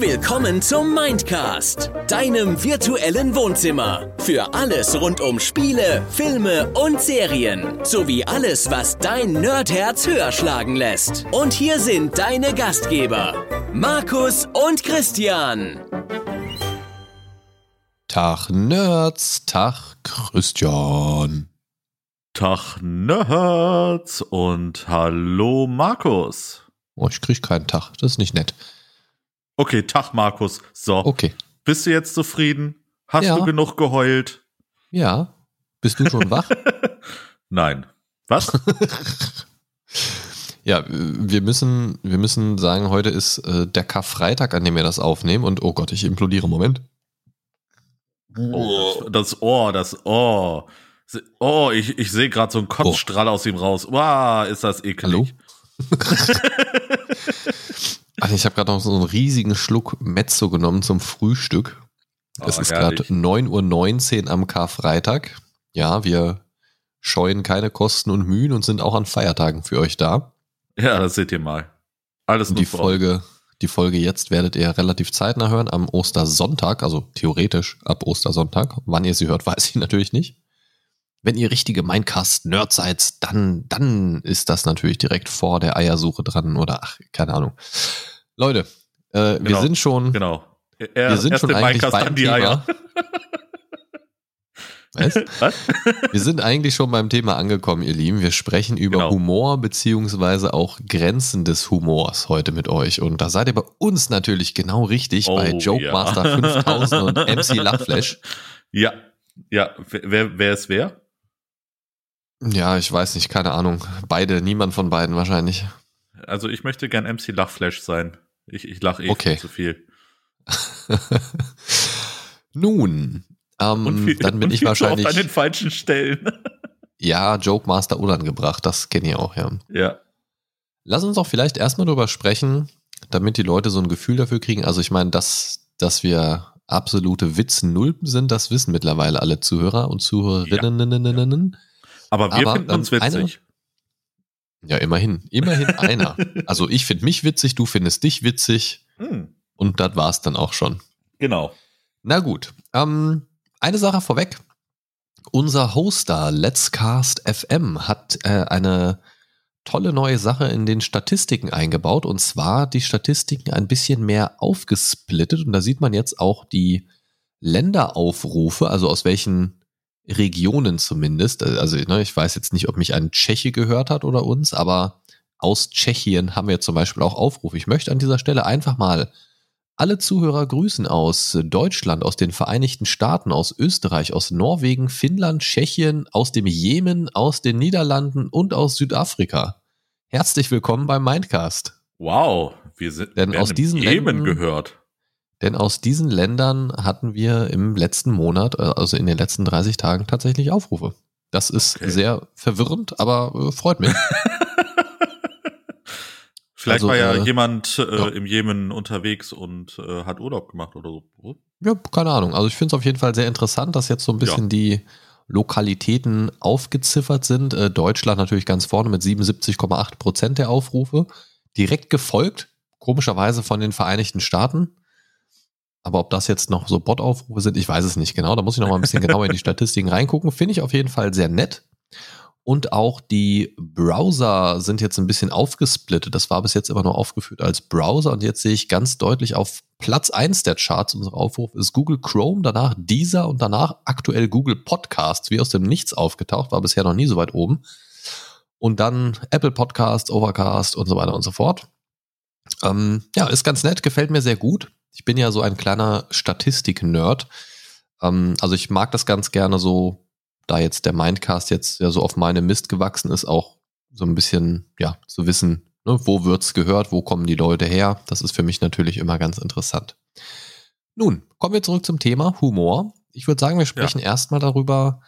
Willkommen zum Mindcast, deinem virtuellen Wohnzimmer. Für alles rund um Spiele, Filme und Serien. Sowie alles, was dein Nerdherz höher schlagen lässt. Und hier sind deine Gastgeber, Markus und Christian. Tag Nerds, Tag Christian. Tag Nerds und hallo Markus. Oh, ich krieg keinen Tag, das ist nicht nett. Okay, Tag Markus. So. Okay. Bist du jetzt zufrieden? Hast Ja. du genug geheult? Ja. Bist du schon wach? Nein. Was? ja, wir müssen, wir müssen sagen, heute ist äh, der Karfreitag, an dem wir das aufnehmen und oh Gott, ich implodiere. Moment. Oh, das Ohr, das Ohr. Oh, ich, ich sehe gerade so einen Kotzstrahl aus ihm raus. Wow, ist das eklig. Hallo? Ach, ich habe gerade noch so einen riesigen Schluck Mezzo genommen zum Frühstück. Es Oh, ist herrlich. gerade 9.19 Uhr am Karfreitag. Ja, wir scheuen keine Kosten und Mühen und sind auch an Feiertagen für euch da. Ja, das seht ihr mal. Alles die. Folge, die Folge jetzt werdet ihr relativ zeitnah hören am Ostersonntag, also theoretisch ab Ostersonntag. Wann ihr sie hört, weiß ich natürlich nicht. Wenn ihr richtige Minecast-Nerds seid, dann, dann ist das natürlich direkt vor der Eiersuche dran oder ach, keine Ahnung. Leute, äh, wir Genau, sind schon, Genau. Er, wir sind schon eigentlich Minecast beim Thema. Eier. Was? Was? Wir sind eigentlich schon beim Thema angekommen, ihr Lieben. Wir sprechen über Genau. Humor beziehungsweise auch Grenzen des Humors heute mit euch. Und da seid ihr bei uns natürlich genau richtig Oh, bei Joke ja. Master 5000 und MC Lachflash. Ja. Ja, wer, wer ist wer? Ja, ich weiß nicht, keine Ahnung. Beide, niemand von beiden wahrscheinlich. Also ich möchte gern MC Lachflash sein. Ich, ich lache eh Okay. zu viel. Nun, ähm, viel, dann bin ich wahrscheinlich, oft an den falschen Stellen. ja, Joke Master unangebracht, das kenne ich auch, ja. ja. Lass uns doch vielleicht erstmal drüber sprechen, damit die Leute so ein Gefühl dafür kriegen. Also ich meine, dass, dass wir absolute Witznulpen sind, das wissen mittlerweile alle Zuhörer und Zuhörerinnen. Aber wir Aber, finden uns ähm, eine- witzig. Ja, immerhin. Immerhin einer. Also ich finde mich witzig, du findest dich witzig Hm, und das war's dann auch schon. genau. Na gut. Ähm, eine Sache vorweg. Unser Hoster Let's Cast FM hat äh, eine tolle neue Sache in den Statistiken eingebaut und zwar die Statistiken ein bisschen mehr aufgesplittet und da sieht man jetzt auch die Länderaufrufe, also aus welchen Regionen zumindest. Also ne, ich weiß jetzt nicht, ob mich ein Tscheche gehört hat oder uns, aber aus Tschechien haben wir zum Beispiel auch Aufrufe. Ich möchte an dieser Stelle einfach mal alle Zuhörer grüßen aus Deutschland, aus den Vereinigten Staaten, aus Österreich, aus Norwegen, Finnland, Tschechien, aus dem Jemen, aus den Niederlanden und aus Südafrika. Herzlich willkommen beim Mindcast. Wow, wir sind Denn aus diesen Jemen Ländern- gehört. Denn aus diesen Ländern hatten wir im letzten Monat, äh, also in den letzten 30 Tagen tatsächlich Aufrufe. Das ist Okay. sehr verwirrend, aber äh, freut mich. Vielleicht Also, war ja äh, jemand äh, ja. im Jemen unterwegs und äh, hat Urlaub gemacht oder so. Ja, keine Ahnung. Also ich finde es auf jeden Fall sehr interessant, dass jetzt so ein bisschen Ja. die Lokalitäten aufgeziffert sind. Äh, Deutschland natürlich ganz vorne mit 77,8 Prozent der Aufrufe. Direkt gefolgt, komischerweise von den Vereinigten Staaten. Aber ob das jetzt noch so Bot-Aufrufe sind, ich weiß es nicht genau. Da muss ich noch mal ein bisschen genauer in die Statistiken reingucken. Finde ich auf jeden Fall sehr nett. Und auch die Browser sind jetzt ein bisschen aufgesplittet. Das war bis jetzt immer nur aufgeführt als Browser. Und jetzt sehe ich ganz deutlich auf Platz eins der Charts unserer Aufrufe ist Google Chrome, danach Deezer und danach aktuell Google Podcasts, wie aus dem Nichts aufgetaucht, war bisher noch nie so weit oben. Und dann Apple Podcasts, Overcast und so weiter und so fort. Ähm, ja, ist ganz nett, gefällt mir sehr gut. Ich bin ja so ein kleiner Statistik-Nerd. Ähm, also ich mag das ganz gerne so, da jetzt der Mindcast jetzt ja so auf meine Mist gewachsen ist, auch so ein bisschen, ja, zu wissen, ne, wo wird's gehört, wo kommen die Leute her. Das ist für mich natürlich immer ganz interessant. Nun, kommen wir zurück zum Thema Humor. Ich würde sagen, wir sprechen erstmal darüber,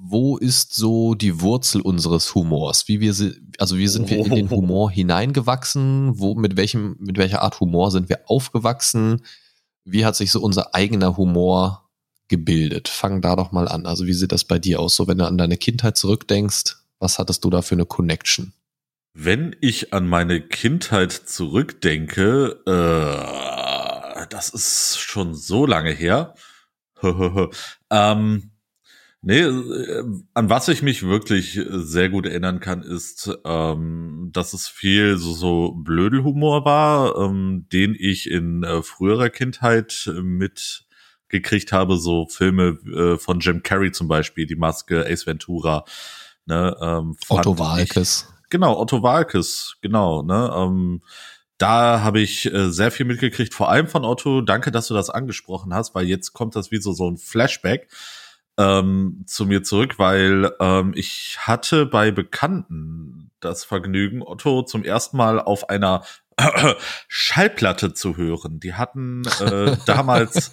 wo ist so die Wurzel unseres Humors? Wie wir, also wie sind wir in den Humor hineingewachsen? Wo, mit welchem, mit welcher Art Humor sind wir aufgewachsen? Wie hat sich so unser eigener Humor gebildet? Fang da doch mal an. Also wie sieht das bei dir aus? So, wenn du an deine Kindheit zurückdenkst, was hattest du da für eine Connection? Wenn ich an meine Kindheit zurückdenke, äh, das ist schon so lange her. ähm, nee, äh, an was ich mich wirklich sehr gut erinnern kann, ist, ähm, dass es viel so, so Blödelhumor war, ähm, den ich in äh, früherer Kindheit mit gekriegt habe, so Filme äh, von Jim Carrey zum Beispiel, Die Maske, Ace Ventura, ne, ähm, Otto Walkes. Genau, Otto Walkes, genau, ne, ähm, da habe ich äh, sehr viel mitgekriegt, vor allem von Otto. Danke, dass du das angesprochen hast, weil jetzt kommt das wie so, so ein Flashback ähm, zu mir zurück, weil ähm, ich hatte bei Bekannten das Vergnügen, Otto zum ersten Mal auf einer Schallplatte zu hören. Die hatten äh, damals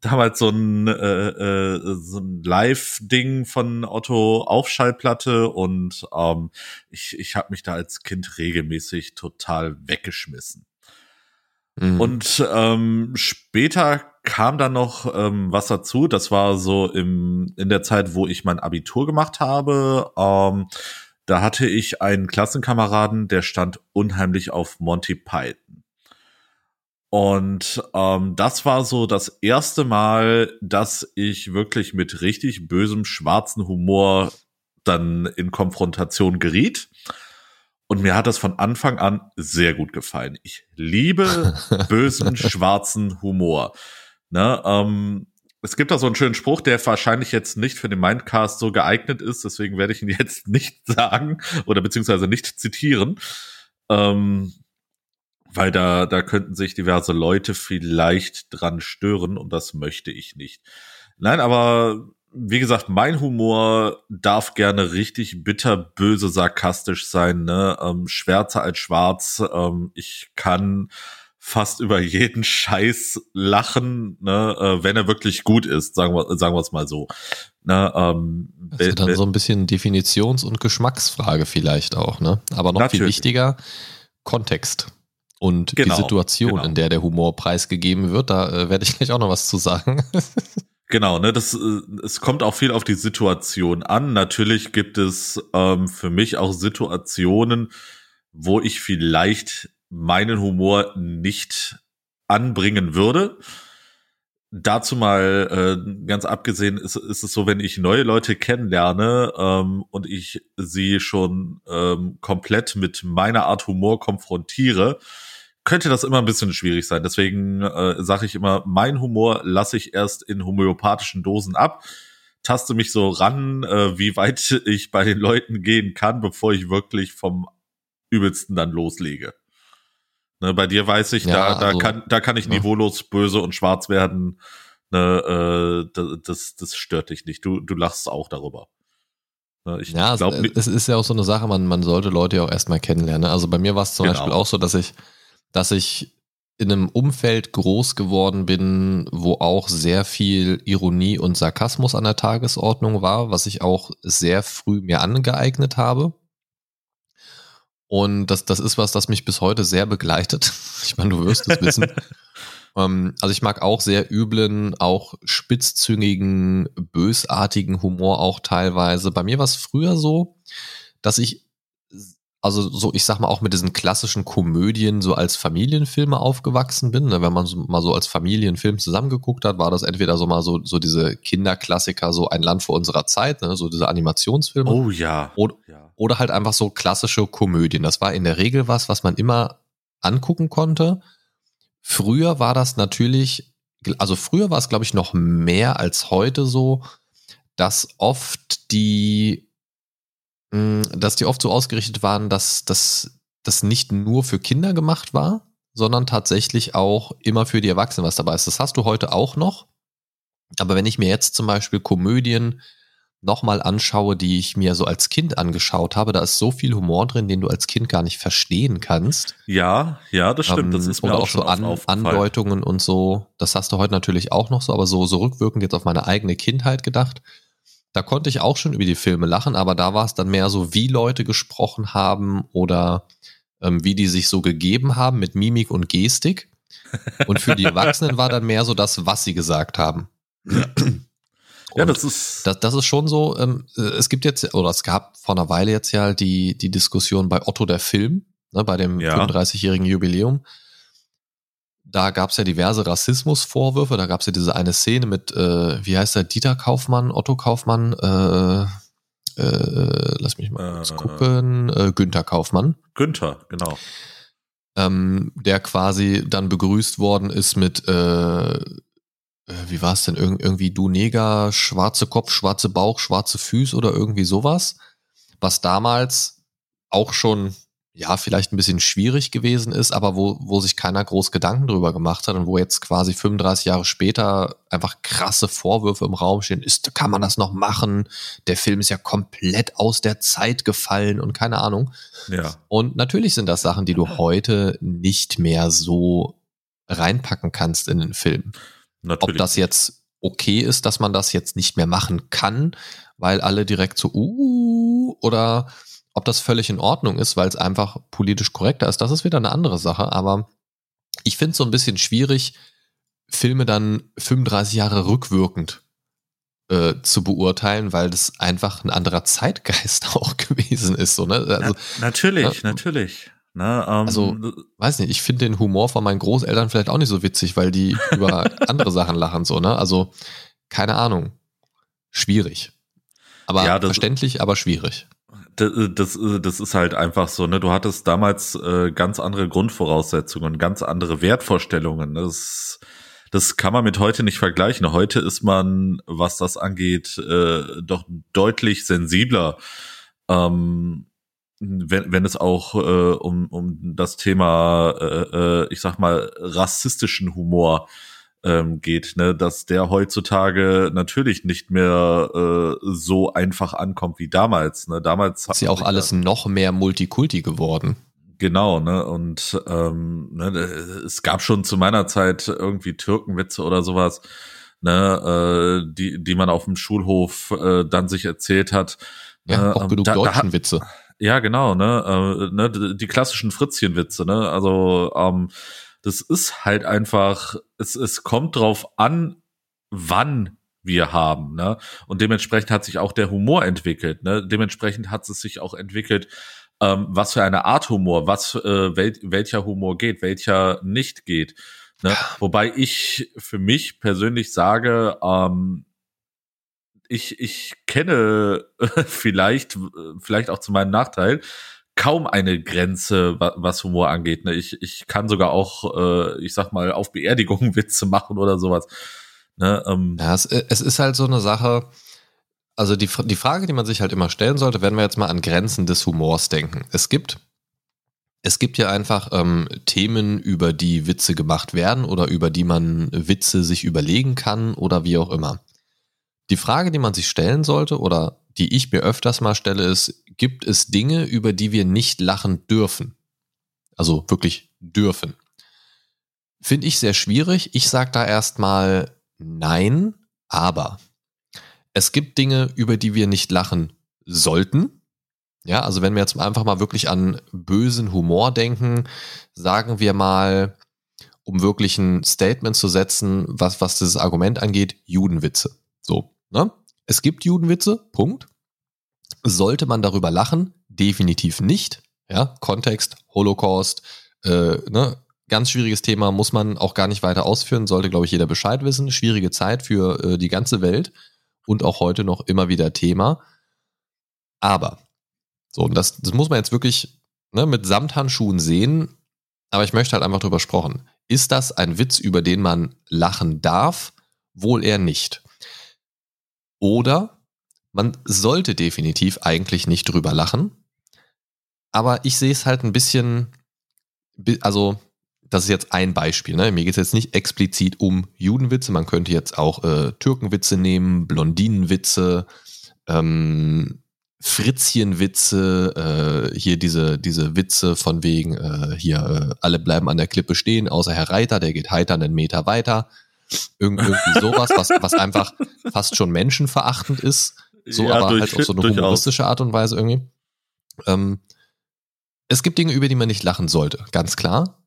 damals so ein äh, äh, so ein Live-Ding von Otto auf Schallplatte und ähm, ich ich habe mich da als Kind regelmäßig total weggeschmissen. Mhm. Und ähm, später kam dann noch ähm, was dazu. Das war so im in der Zeit, wo ich mein Abitur gemacht habe. Ähm, da hatte ich einen Klassenkameraden, der stand unheimlich auf Monty Python. Und ähm, das war so das erste Mal, dass ich wirklich mit richtig bösem schwarzen Humor dann in Konfrontation geriet. Und mir hat das von Anfang an sehr gut gefallen. Ich liebe bösen schwarzen Humor. Ne, ähm, es gibt da so einen schönen Spruch, der wahrscheinlich jetzt nicht für den Mindcast so geeignet ist, deswegen werde ich ihn jetzt nicht sagen oder beziehungsweise nicht zitieren. Ähm, weil da, da könnten sich diverse Leute vielleicht dran stören und das möchte ich nicht. Nein, aber wie gesagt, mein Humor darf gerne richtig bitter, böse, sarkastisch sein, ne? Ähm, schwärzer als schwarz. Ähm, ich kann fast über jeden Scheiß lachen, ne, äh, wenn er wirklich gut ist, sagen wir, sagen wir es mal so. Ne, ähm, das ist dann so ein bisschen Definitions- und Geschmacksfrage vielleicht auch, ne? Aber noch natürlich. viel wichtiger, Kontext und genau, die Situation, genau. in der der Humor preisgegeben wird. Da äh, werde ich gleich auch noch was zu sagen. Genau, ne, das äh, es kommt auch viel auf die Situation an. Natürlich gibt es ähm, für mich auch Situationen, wo ich vielleicht meinen Humor nicht anbringen würde. Dazu mal äh, ganz abgesehen ist, ist es so, wenn ich neue Leute kennenlerne ähm, und ich sie schon ähm, komplett mit meiner Art Humor konfrontiere, könnte das immer ein bisschen schwierig sein. Deswegen äh, sage ich immer, mein Humor lasse ich erst in homöopathischen Dosen ab, taste mich so ran, äh, wie weit ich bei den Leuten gehen kann, bevor ich wirklich vom übelsten dann loslege. Ne, bei dir weiß ich, ja, da, da, also, kann, da kann ich ja. niveaulos böse und schwarz werden. Ne, äh, das, das stört dich nicht. Du, du lachst auch darüber. Ne, ich ja, glaub, es, es ist ja auch so eine Sache, man, man sollte Leute ja auch erstmal kennenlernen. Also bei mir war es zum genau. Beispiel auch so, dass ich, dass ich in einem Umfeld groß geworden bin, wo auch sehr viel Ironie und Sarkasmus an der Tagesordnung war, was ich auch sehr früh mir angeeignet habe. Und das, das ist was, das mich bis heute sehr begleitet. Ich meine, du wirst es wissen. ähm, also ich mag auch sehr üblen, auch spitzzüngigen, bösartigen Humor auch teilweise. Bei mir war es früher so, dass ich also so, ich sag mal, auch mit diesen klassischen Komödien so als Familienfilme aufgewachsen bin. Ne? Wenn man so, mal so als Familienfilm zusammengeguckt hat, war das entweder so mal so, so diese Kinderklassiker, so ein Land vor unserer Zeit, ne? so diese Animationsfilme. Oh ja. Oder, ja. Oder halt einfach so klassische Komödien. Das war in der Regel was, was man immer angucken konnte. Früher war das natürlich, also früher war es, glaube ich, noch mehr als heute so, dass oft die Mm, dass die oft so ausgerichtet waren, dass das nicht nur für Kinder gemacht war, sondern tatsächlich auch immer für die Erwachsenen was dabei ist. Das hast du heute auch noch. Aber wenn ich mir jetzt zum Beispiel Komödien nochmal anschaue, die ich mir so als Kind angeschaut habe, da ist so viel Humor drin, den du als Kind gar nicht verstehen kannst. Ja, ja, das stimmt. Das ist mir Oder auch, auch so An Andeutungen und so. Das hast du heute natürlich auch noch so, aber so, so rückwirkend jetzt auf meine eigene Kindheit gedacht da konnte ich auch schon über die Filme lachen, aber da war es dann mehr so, wie Leute gesprochen haben oder ähm, wie die sich so gegeben haben mit Mimik und Gestik. Und für die Erwachsenen war dann mehr so das, was sie gesagt haben. ja, das ist. Das, das ist schon so, ähm, äh, es gibt jetzt, oder es gab vor einer Weile jetzt ja die, die Diskussion bei Otto der Film, ne, bei dem ja. 35-jährigen Jubiläum da gab es ja diverse Rassismusvorwürfe. Da gab es ja diese eine Szene mit, äh, wie heißt der, Dieter Kaufmann, Otto Kaufmann, äh, äh, lass mich mal kurz Äh. gucken, äh, Günther Kaufmann, Günther, genau. ähm, der quasi dann begrüßt worden ist mit, äh, äh, wie war es denn, Irg irgendwie du Neger, schwarze Kopf, schwarze Bauch, schwarze Füße oder irgendwie sowas, was damals auch schon ja, vielleicht ein bisschen schwierig gewesen ist, aber wo, wo sich keiner groß Gedanken drüber gemacht hat und wo jetzt quasi 35 Jahre später einfach krasse Vorwürfe im Raum stehen, ist, kann man das noch machen? Der Film ist ja komplett aus der Zeit gefallen und keine Ahnung. Ja. Und natürlich sind das Sachen, die du heute nicht mehr so reinpacken kannst in den Film. Natürlich. Ob das jetzt okay ist, dass man das jetzt nicht mehr machen kann, weil alle direkt so, uh, oder ob das völlig in Ordnung ist, weil es einfach politisch korrekter ist, das ist wieder eine andere Sache. Aber ich finde es so ein bisschen schwierig, Filme dann 35 Jahre rückwirkend äh, zu beurteilen, weil das einfach ein anderer Zeitgeist auch gewesen ist. So, ne? also, Na, natürlich, ja. natürlich. Ne, ähm, Also, weiß nicht, ich finde den Humor von meinen Großeltern vielleicht auch nicht so witzig, weil die über andere Sachen lachen, so, ne? Also, keine Ahnung. Schwierig. Aber Ja, das- verständlich, aber schwierig. das, das, das ist halt einfach so, ne? Du hattest damals äh, ganz andere Grundvoraussetzungen, ganz andere Wertvorstellungen. Das, das kann man mit heute nicht vergleichen. Heute ist man, was das angeht, äh, doch deutlich sensibler. Ähm, wenn, wenn es auch äh, um, um das Thema, äh, äh, ich sag mal, rassistischen Humor ähm, geht, ne, dass der heutzutage natürlich nicht mehr äh, so einfach ankommt wie damals. Ne? Damals Ist ja auch alles noch mehr Multikulti geworden. Genau, ne? Und ähm, ne, es gab schon zu meiner Zeit irgendwie Türkenwitze oder sowas, ne, äh, die, die man auf dem Schulhof äh, dann sich erzählt hat. Ja, Ne, auch ähm, genug da- da deutschen hat- Witze. Ja, genau, ne, äh, ne, die klassischen Fritzchenwitze, ne? Also ähm, das ist halt einfach, es, es kommt drauf an, wann wir haben, ne? Und dementsprechend hat sich auch der Humor entwickelt, ne? Dementsprechend hat es sich auch entwickelt, ähm, was für eine Art Humor, was äh, wel, welcher Humor geht, welcher nicht geht. Ne? Wobei ich für mich persönlich sage, ähm, ich, ich kenne vielleicht, vielleicht auch zu meinem Nachteil, kaum eine Grenze, wa- was Humor angeht. Ne? Ich, ich kann sogar auch, äh, ich sag mal, auf Beerdigungen Witze machen oder sowas. Ne? Ähm, Ja, es, es ist halt so eine Sache, also die, die Frage, die man sich halt immer stellen sollte, wenn wir jetzt mal an Grenzen des Humors denken. Es gibt, es gibt ja einfach ähm, Themen, über die Witze gemacht werden oder über die man Witze sich überlegen kann oder wie auch immer. Die Frage, die man sich stellen sollte oder die ich mir öfters mal stelle, ist, gibt es Dinge, über die wir nicht lachen dürfen? Also wirklich dürfen. Finde ich sehr schwierig. Ich sage da erstmal nein, aber es gibt Dinge, über die wir nicht lachen sollten. Ja, also wenn wir jetzt einfach mal wirklich an bösen Humor denken, sagen wir mal, um wirklich ein Statement zu setzen, was, was dieses Argument angeht, Judenwitze. So, ne? Es gibt Judenwitze, Punkt. Sollte man darüber lachen? Definitiv nicht. Ja, Kontext, Holocaust, äh, ne? Ganz schwieriges Thema, muss man auch gar nicht weiter ausführen, sollte, glaube ich, jeder Bescheid wissen. Schwierige Zeit für äh, die ganze Welt und auch heute noch immer wieder Thema. Aber, so, und das, das muss man jetzt wirklich ne, mit Samthandschuhen sehen, aber ich möchte halt einfach drüber sprechen. Ist das ein Witz, über den man lachen darf? Wohl eher nicht. Oder man sollte definitiv eigentlich nicht drüber lachen. Aber ich sehe es halt ein bisschen, bi- also das ist jetzt ein Beispiel. Ne? Mir geht es jetzt nicht explizit um Judenwitze. Man könnte jetzt auch äh, Türkenwitze nehmen, Blondinenwitze, ähm, Fritzchenwitze, äh, hier diese, diese Witze von wegen, äh, hier, äh, alle bleiben an der Klippe stehen, außer Herr Reiter, der geht heiter einen Meter weiter. Irgend, irgendwie sowas, was, was einfach fast schon menschenverachtend ist. So, Ja, aber durch- halt auf so eine humoristische Art und Weise irgendwie. Ähm, es gibt Dinge, über die man nicht lachen sollte, ganz klar.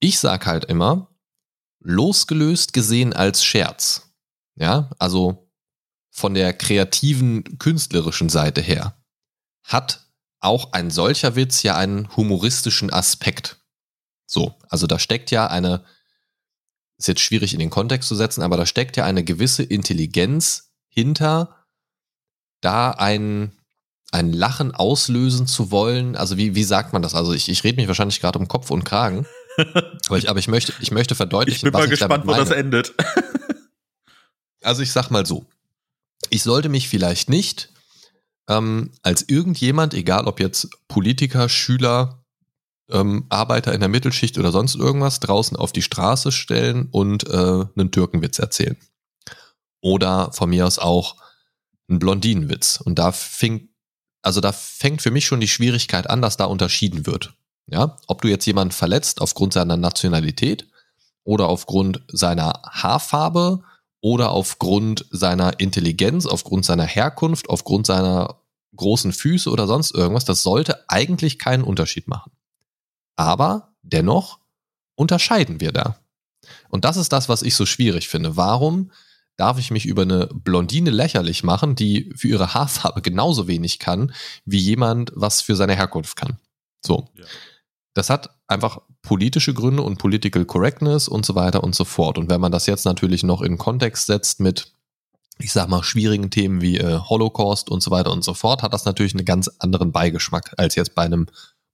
Ich sag halt immer, losgelöst gesehen als Scherz. Ja, also von der kreativen, künstlerischen Seite her, hat auch ein solcher Witz ja einen humoristischen Aspekt. So, also da steckt ja eine ist jetzt schwierig in den Kontext zu setzen, aber da steckt ja eine gewisse Intelligenz hinter, da ein, ein Lachen auslösen zu wollen. Also wie, wie sagt man das? Also ich, ich rede mich wahrscheinlich gerade um Kopf und Kragen. aber, ich, aber ich möchte, ich möchte verdeutlichen, ich bin mal gespannt, wo das endet. also ich sag mal so. Ich sollte mich vielleicht nicht ähm, als irgendjemand, egal ob jetzt Politiker, Schüler, ähm, Arbeiter in der Mittelschicht oder sonst irgendwas, draußen auf die Straße stellen und äh, einen Türkenwitz erzählen. Oder von mir aus auch einen Blondinenwitz. Und da fing, also da fängt für mich schon die Schwierigkeit an, dass da unterschieden wird. Ja, ob du jetzt jemanden verletzt aufgrund seiner Nationalität oder aufgrund seiner Haarfarbe oder aufgrund seiner Intelligenz, aufgrund seiner Herkunft, aufgrund seiner großen Füße oder sonst irgendwas, das sollte eigentlich keinen Unterschied machen. Aber dennoch unterscheiden wir da. Und das ist das, was ich so schwierig finde. Warum darf ich mich über eine Blondine lächerlich machen, die für ihre Haarfarbe genauso wenig kann, wie jemand, was für seine Herkunft kann? So. Ja. Das hat einfach politische Gründe und Political Correctness und so weiter und so fort. Und wenn man das jetzt natürlich noch in Kontext setzt mit, ich sag mal, schwierigen Themen wie äh, Holocaust und so weiter und so fort, hat das natürlich einen ganz anderen Beigeschmack als jetzt bei einem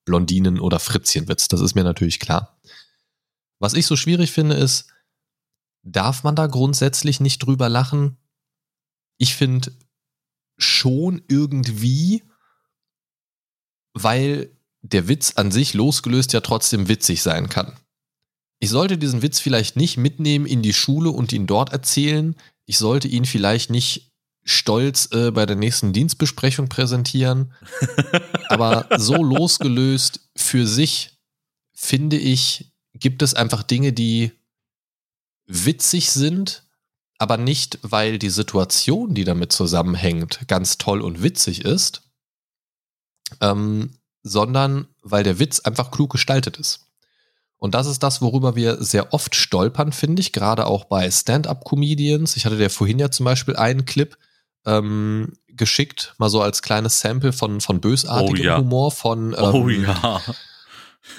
Blondinen- oder Fritzchenwitz. Das ist mir natürlich klar. Was ich so schwierig finde, ist, darf man da grundsätzlich nicht drüber lachen? Ich finde schon irgendwie, weil der Witz an sich losgelöst ja trotzdem witzig sein kann. Ich sollte diesen Witz vielleicht nicht mitnehmen in die Schule und ihn dort erzählen. Ich sollte ihn vielleicht nicht stolz äh, bei der nächsten Dienstbesprechung präsentieren. Aber so losgelöst für sich, finde ich, gibt es einfach Dinge, die witzig sind, aber nicht, weil die Situation, die damit zusammenhängt, ganz toll und witzig ist, ähm, sondern weil der Witz einfach klug gestaltet ist. Und das ist das, worüber wir sehr oft stolpern, finde ich, gerade auch bei Stand-up-Comedians. Ich hatte dir vorhin ja zum Beispiel einen Clip ähm, geschickt, mal so als kleines Sample von, von bösartigem oh, ja. Humor von ähm, Oh ja.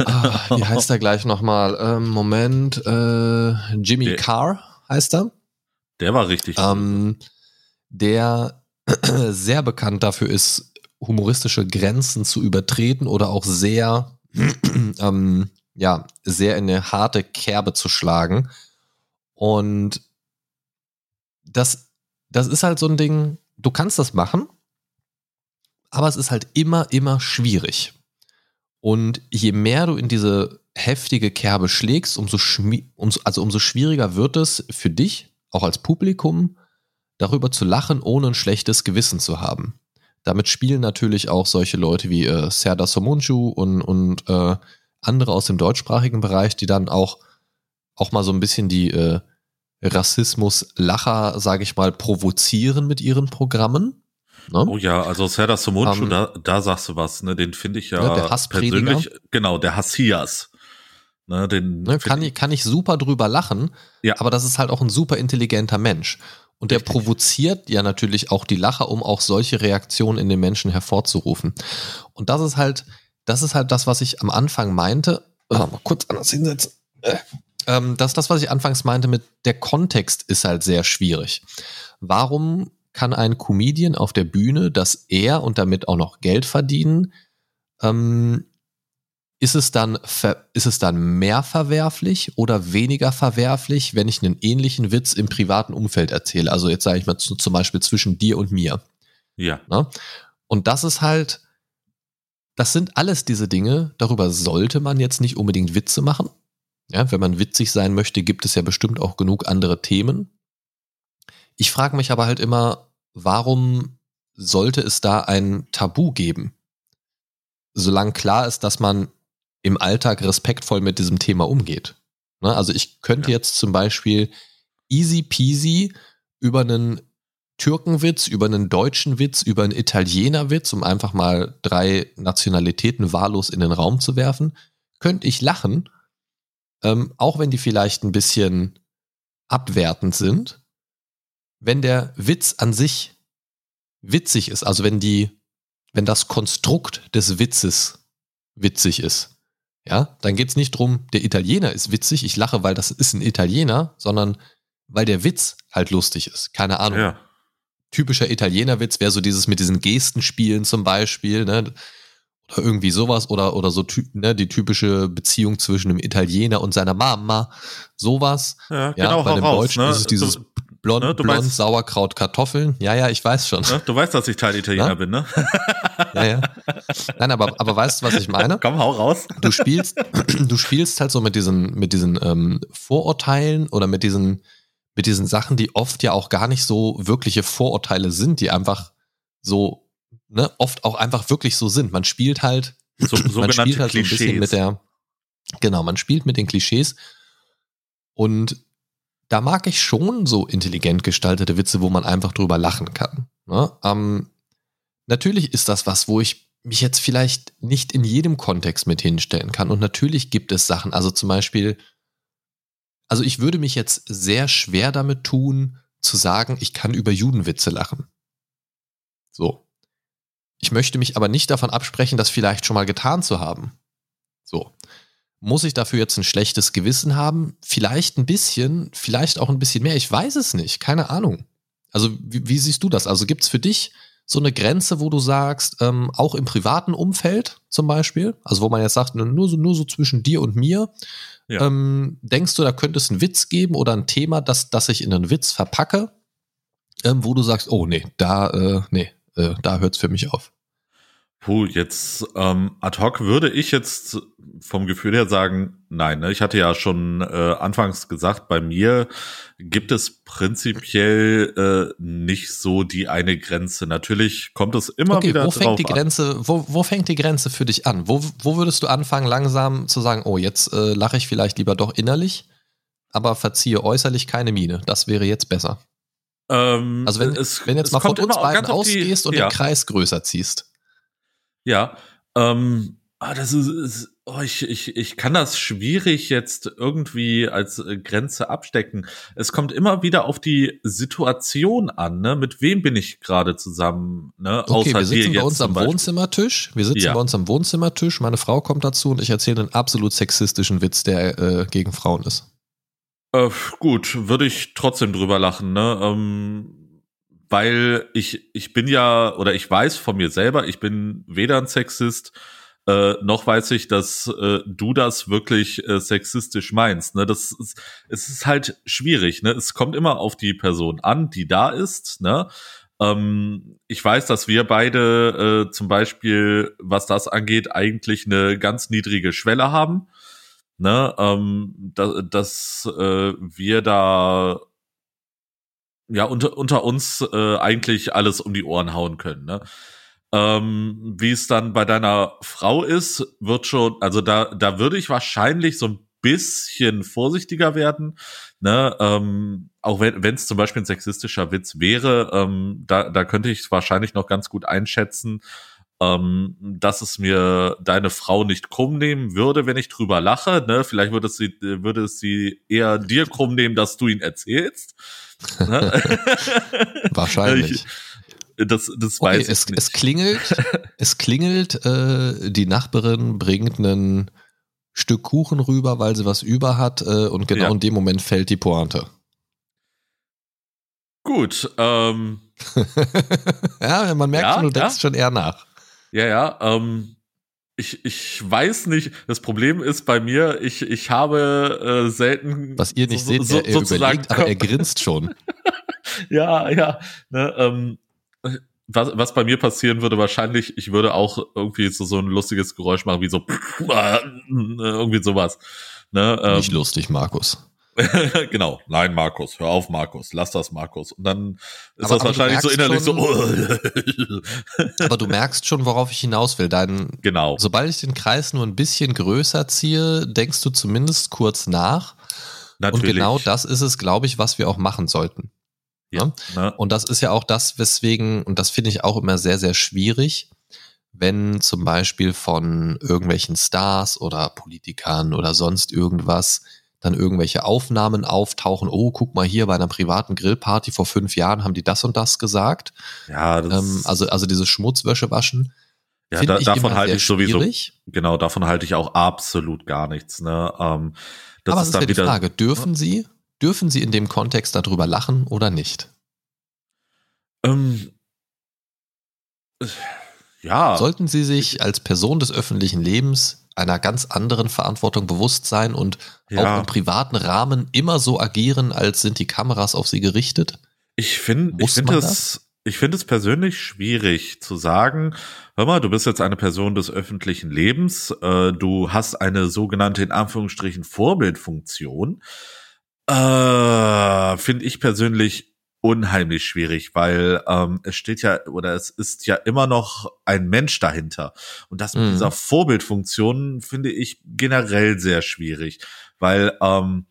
ah, wie heißt er gleich nochmal? Ähm, Moment, äh, Jimmy der, Carr heißt er. Der war richtig. Ähm, der sehr bekannt dafür ist, humoristische Grenzen zu übertreten oder auch sehr, ähm, ja, sehr in eine harte Kerbe zu schlagen. Und das, das ist halt so ein Ding, du kannst das machen, aber es ist halt immer, immer schwierig. Und je mehr du in diese heftige Kerbe schlägst, umso, umso, also umso schwieriger wird es für dich, auch als Publikum, darüber zu lachen, ohne ein schlechtes Gewissen zu haben. Damit spielen natürlich auch solche Leute wie äh, Serdar Somuncu und, und äh, andere aus dem deutschsprachigen Bereich, die dann auch, auch mal so ein bisschen die äh, Rassismus-Lacher, sage ich mal, provozieren mit ihren Programmen. Ne? Oh ja, also Serdar Somuncu, um, ähm, da, da sagst du was, ne? Den finde ich ja, ja der persönlich, genau, der Hassias. Ne, den ne, kann, ich, kann ich super drüber lachen, ja. aber das ist halt auch ein super intelligenter Mensch. Und der provoziert ja natürlich auch die Lacher, um auch solche Reaktionen in den Menschen hervorzurufen. Und das ist halt, das ist halt das, was ich am Anfang meinte. Oh, mal kurz anders hinsetzen. Äh, ähm, das ist das, was ich anfangs meinte mit der Kontext ist halt sehr schwierig. Warum kann ein Comedian auf der Bühne, dass er und damit auch noch Geld verdienen, ähm, ist es dann, ist es dann mehr verwerflich oder weniger verwerflich, wenn ich einen ähnlichen Witz im privaten Umfeld erzähle? Also jetzt sage ich mal zu, zum Beispiel zwischen dir und mir. Ja. Na? Ne? Und das ist halt, das sind alles diese Dinge, darüber sollte man jetzt nicht unbedingt Witze machen. Ja, wenn man witzig sein möchte, gibt es ja bestimmt auch genug andere Themen. Ich frage mich aber halt immer, warum sollte es da ein Tabu geben? Solange klar ist, dass man im Alltag respektvoll mit diesem Thema umgeht. Ne? Also ich könnte ja. jetzt zum Beispiel easy peasy über einen Türkenwitz, über einen deutschen Witz, über einen Italienerwitz, um einfach mal drei Nationalitäten wahllos in den Raum zu werfen, könnte ich lachen, ähm, auch wenn die vielleicht ein bisschen abwertend sind, wenn der Witz an sich witzig ist, also wenn die, wenn das Konstrukt des Witzes witzig ist Ja, dann geht's nicht drum, der Italiener ist witzig, ich lache, weil das ist ein Italiener, sondern weil der Witz halt lustig ist. Keine Ahnung. Ja. Typischer Italienerwitz wäre so dieses mit diesen Gestenspielen zum Beispiel, ne? Irgendwie sowas oder, oder so ty- ne, die typische Beziehung zwischen einem Italiener und seiner Mama. Sowas. Ja, Ja, genau, bei hau dem raus, Deutschen ne? ist es dieses Du, blond, ne, du blond meinst- Sauerkraut, Kartoffeln. Ja, ja, ich weiß schon. ne? du weißt, dass ich Teil Italiener Na? bin, ne? Ja, ja. Nein, aber, aber weißt du, was ich meine? Komm, hau raus. du spielst, du spielst halt so mit diesen, mit diesen ähm, Vorurteilen oder mit diesen, mit diesen Sachen, die oft ja auch gar nicht so wirkliche Vorurteile sind, die einfach so, ne, oft auch einfach wirklich so sind. Man spielt halt, So, man sogenannte spielt halt so ein bisschen mit der, genau, man spielt mit den Klischees und da mag ich schon so intelligent gestaltete Witze, wo man einfach drüber lachen kann. Ne? Ähm, natürlich ist das was, wo ich mich jetzt vielleicht nicht in jedem Kontext mit hinstellen kann. Und natürlich gibt es Sachen, also zum Beispiel, also ich würde mich jetzt sehr schwer damit tun, zu sagen, ich kann über Judenwitze lachen. So. Ich möchte mich aber nicht davon absprechen, das vielleicht schon mal getan zu haben. So. Muss ich dafür jetzt ein schlechtes Gewissen haben? Vielleicht ein bisschen, vielleicht auch ein bisschen mehr. Ich weiß es nicht. Keine Ahnung. Also, wie, wie siehst du das? Also, gibt es für dich so eine Grenze, wo du sagst, ähm, auch im privaten Umfeld zum Beispiel, also wo man jetzt sagt, nur so, nur so zwischen dir und mir, Ja. ähm, denkst du, da könnte es einen Witz geben oder ein Thema, das, das ich in einen Witz verpacke, ähm, wo du sagst, oh nee, da, äh, nee, äh, da hört's für mich auf. Puh, jetzt ähm, ad hoc würde ich jetzt vom Gefühl her sagen, nein. Ne? Ich hatte ja schon äh, anfangs gesagt, bei mir gibt es prinzipiell äh, nicht so die eine Grenze. Natürlich kommt es immer okay, wieder wo drauf fängt die an. Grenze, wo, wo fängt die Grenze für dich an? Wo, wo würdest du anfangen, langsam zu sagen, oh, jetzt äh, lache ich vielleicht lieber doch innerlich, aber verziehe äußerlich keine Miene. Das wäre jetzt besser. Ähm, Also wenn, es, wenn jetzt mal von uns beiden ausgehst und ja. den Kreis größer ziehst. Ja, ähm, ah, das ist, ist oh, ich, ich, ich kann das schwierig jetzt irgendwie als äh, Grenze abstecken. Es kommt immer wieder auf die Situation an, ne? Mit wem bin ich gerade zusammen, ne? Okay, wir dir sitzen bei uns am. Wohnzimmertisch. Wir sitzen Ja. bei uns am Wohnzimmertisch. Meine Frau kommt dazu und ich erzähle einen absolut sexistischen Witz, der äh, gegen Frauen ist. Äh, gut, würde ich trotzdem drüber lachen, ne? Ähm, weil ich, ich bin ja, oder ich weiß von mir selber, ich bin weder ein Sexist, äh, noch weiß ich, dass äh, du das wirklich äh, sexistisch meinst. Ne? Das ist, es ist halt schwierig, ne? Es kommt immer auf die Person an, die da ist, ne? Ähm, ich weiß, dass wir beide äh, zum Beispiel, was das angeht, eigentlich eine ganz niedrige Schwelle haben ne, ähm, da, dass äh, wir da ja unter, unter uns äh, eigentlich alles um die Ohren hauen können, ne? Ähm, wie es dann bei deiner Frau ist, wird schon, also da, da würde ich wahrscheinlich so ein bisschen vorsichtiger werden, ne, ähm, auch wenn es zum Beispiel ein sexistischer Witz wäre, ähm, da, da könnte ich es wahrscheinlich noch ganz gut einschätzen, ähm, dass es mir deine Frau nicht krumm nehmen würde, wenn ich drüber lache. Ne? Vielleicht würde es sie, würde es sie eher dir krumm nehmen, dass du ihn erzählst. Ne? Wahrscheinlich. Ich- Das, das Okay, weiß es, ich nicht. es klingelt, es klingelt, äh, die Nachbarin bringt ein Stück Kuchen rüber, weil sie was über hat äh, und genau Ja. in dem Moment fällt die Pointe. Gut, ähm, ja, man merkt Ja, schon, du ja. denkst schon eher nach. Ja, ja, ähm, ich, ich weiß nicht, das Problem ist bei mir, ich, ich habe äh, selten. Was ihr nicht so- seht, so- er, er sozusagen überlegt, aber er grinst schon. ja, ja. Ne, ähm, was, was bei mir passieren würde, wahrscheinlich, ich würde auch irgendwie so, so ein lustiges Geräusch machen, wie so irgendwie sowas. Ne, ähm, Nicht lustig, Markus. genau. Nein, Markus, hör auf, Markus, lass das, Markus. Und dann ist Aber- das aber du wahrscheinlich so merkst innerlich so. Aber du merkst schon, worauf ich hinaus will. Dein, genau. sobald ich den Kreis nur ein bisschen größer ziehe, denkst du zumindest kurz nach. Natürlich. Und genau das ist es, glaube ich, was wir auch machen sollten. Ja. Ne? Und das ist ja auch das, weswegen, und das finde ich auch immer sehr, sehr schwierig, wenn zum Beispiel von irgendwelchen Stars oder Politikern oder sonst irgendwas dann irgendwelche Aufnahmen auftauchen, oh, guck mal hier bei einer privaten Grillparty vor fünf Jahren haben die das und das gesagt. Ja, das Ähm, also, also dieses Schmutzwäsche waschen. Ja, da, davon halte ich sowieso. Genau, davon halte ich auch absolut gar nichts. Ne? Ähm, das Aber ist dann ist ja wieder, die Frage: Dürfen Sie, dürfen Sie in dem Kontext darüber lachen oder nicht? Ähm, ja. Sollten Sie sich als Person des öffentlichen Lebens einer ganz anderen Verantwortung bewusst sein und ja. auch im privaten Rahmen immer so agieren, als sind die Kameras auf Sie gerichtet? Ich finde, ich finde es, ich finde es persönlich schwierig zu sagen, hör mal, du bist jetzt eine Person des öffentlichen Lebens, äh, du hast eine sogenannte in Anführungsstrichen Vorbildfunktion. Äh, finde ich persönlich unheimlich schwierig, weil ähm, es steht ja oder es ist ja immer noch ein Mensch dahinter. Und das mit mhm. dieser Vorbildfunktion finde ich generell sehr schwierig, weil ähm,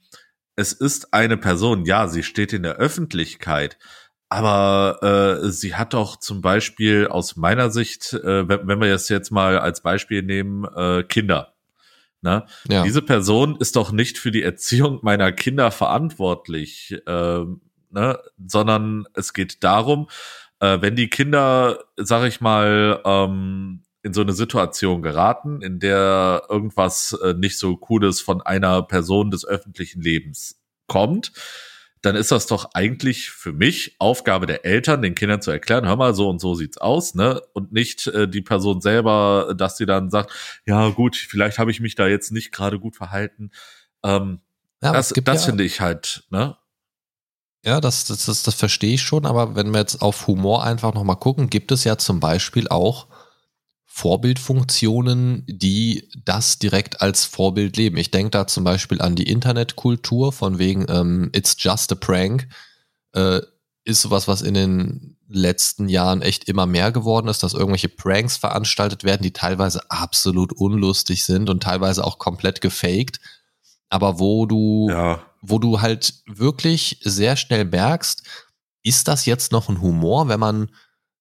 es ist eine Person, ja, sie steht in der Öffentlichkeit, aber äh, sie hat doch zum Beispiel aus meiner Sicht, äh, wenn, wenn wir es jetzt mal als Beispiel nehmen, äh, Kinder. Ne? Ja. Diese Person ist doch nicht für die Erziehung meiner Kinder verantwortlich. Äh, ne? sondern es geht darum, äh, wenn die Kinder, sag ich mal, ähm, in so eine Situation geraten, in der irgendwas äh, nicht so Cooles von einer Person des öffentlichen Lebens kommt, dann ist das doch eigentlich für mich Aufgabe der Eltern, den Kindern zu erklären, hör mal, so und so sieht's aus, ne? Und nicht äh, die Person selber, dass sie dann sagt, ja gut, vielleicht habe ich mich da jetzt nicht gerade gut verhalten. Ähm, ja, das das ja finde ich halt, ne? Ja, das, das, das, das verstehe ich schon, aber wenn wir jetzt auf Humor einfach nochmal gucken, gibt es ja zum Beispiel auch Vorbildfunktionen, die das direkt als Vorbild leben. Ich denke da zum Beispiel an die Internetkultur von wegen ähm, It's just a prank. Äh, ist sowas, was in den letzten Jahren echt immer mehr geworden ist, dass irgendwelche Pranks veranstaltet werden, die teilweise absolut unlustig sind und teilweise auch komplett gefaked. Aber wo du ja wo du halt wirklich sehr schnell merkst, ist das jetzt noch ein Humor, wenn man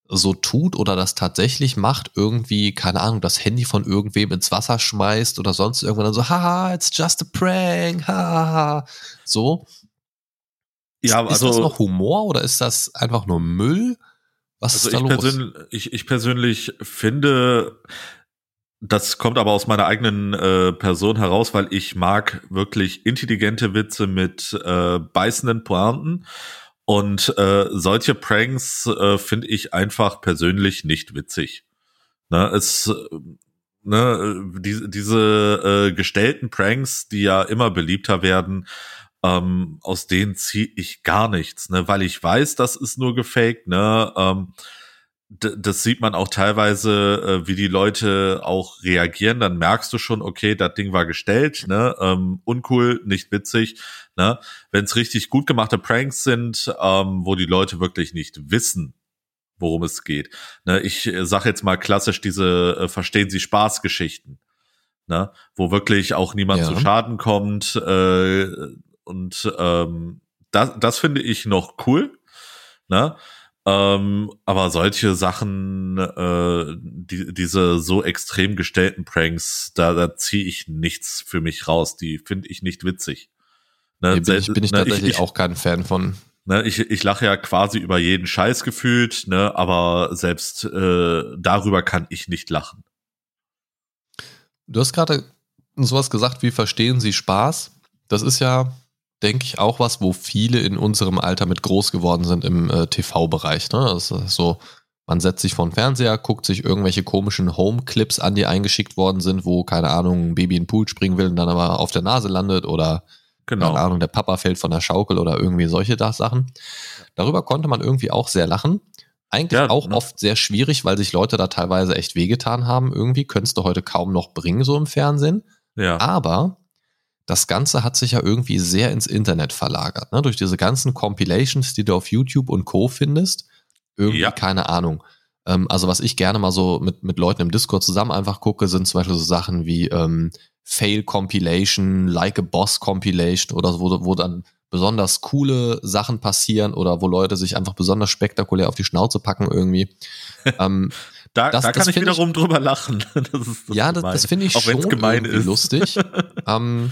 so tut oder das tatsächlich macht, irgendwie, keine Ahnung, das Handy von irgendwem ins Wasser schmeißt oder sonst irgendwann dann so, haha, it's just a prank, haha, so. Ja, ist, also, ist das noch Humor oder ist das einfach nur Müll? Was also ist da ich los? Persönlich, ich, ich persönlich finde, das kommt aber aus meiner eigenen äh, Person heraus, weil ich mag wirklich intelligente Witze mit äh, beißenden Pointen. Und äh, solche Pranks äh, finde ich einfach persönlich nicht witzig. Ne, es, ne, die, diese äh, gestellten Pranks, die ja immer beliebter werden, ähm, aus denen ziehe ich gar nichts, ne, weil ich weiß, das ist nur gefaked, ne. Ähm, das sieht man auch teilweise, äh, wie die Leute auch reagieren. Dann merkst du schon, okay, das Ding war gestellt, ne? Ähm, uncool, nicht witzig. Ne? Wenn es richtig gut gemachte Pranks sind, ähm, wo die Leute wirklich nicht wissen, worum es geht. Ne? Ich äh, sag jetzt mal klassisch diese äh, Verstehen Sie Spaß-Geschichten, ne? wo wirklich auch niemand ja. zu Schaden kommt. Äh, und ähm, das, das finde ich noch cool. Ne? Ähm, aber solche Sachen, äh, die, diese so extrem gestellten Pranks, da, da ziehe ich nichts für mich raus. Die finde ich nicht witzig. Ne, nee, bin ich, bin ich ne, tatsächlich ich, auch kein Fan von. Ne, ich, ich lache ja quasi über jeden Scheiß gefühlt, ne, aber selbst äh, darüber kann ich nicht lachen. Du hast gerade sowas gesagt wie verstehen Sie Spaß. Das ist ja denke ich, auch was, wo viele in unserem Alter mit groß geworden sind im äh, TV-Bereich. Ne? Das ist so, man setzt sich vor den Fernseher, guckt sich irgendwelche komischen Home-Clips an, die eingeschickt worden sind, wo, keine Ahnung, ein Baby in den Pool springen will und dann aber auf der Nase landet oder, genau. keine Ahnung, der Papa fällt von der Schaukel oder irgendwie solche Sachen. Darüber konnte man irgendwie auch sehr lachen. Eigentlich ja, auch ne? oft sehr schwierig, weil sich Leute da teilweise echt wehgetan haben. Irgendwie könntest du heute kaum noch bringen, so im Fernsehen. Ja. Aber das Ganze hat sich ja irgendwie sehr ins Internet verlagert. Ne? Durch diese ganzen Compilations, die du auf YouTube und Co. findest. Irgendwie, ja. keine Ahnung. Ähm, also was ich gerne mal so mit, mit Leuten im Discord zusammen einfach gucke, sind zum Beispiel so Sachen wie ähm, Fail Compilation, Like a Boss Compilation oder so, wo, wo dann besonders coole Sachen passieren oder wo Leute sich einfach besonders spektakulär auf die Schnauze packen irgendwie. ähm, da, das, da kann ich wiederum ich, drüber lachen. Das ist, das ja, das, das finde ich auch schon gemein ist. lustig. ähm,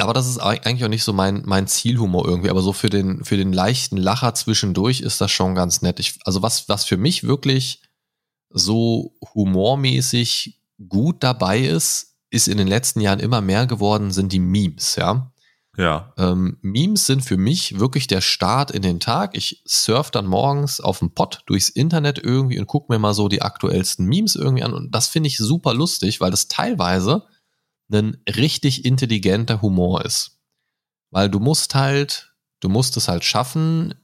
aber das ist eigentlich auch nicht so mein, mein Zielhumor irgendwie. Aber so für den, für den leichten Lacher zwischendurch ist das schon ganz nett. Ich, also was, was für mich wirklich so humormäßig gut dabei ist, ist in den letzten Jahren immer mehr geworden, sind die Memes, ja. Ja. Ähm, Memes sind für mich wirklich der Start in den Tag. Ich surf dann morgens auf dem Pott durchs Internet irgendwie und gucke mir mal so die aktuellsten Memes irgendwie an. Und das finde ich super lustig, weil das teilweise ein richtig intelligenter Humor ist. Weil du musst halt, du musst es halt schaffen,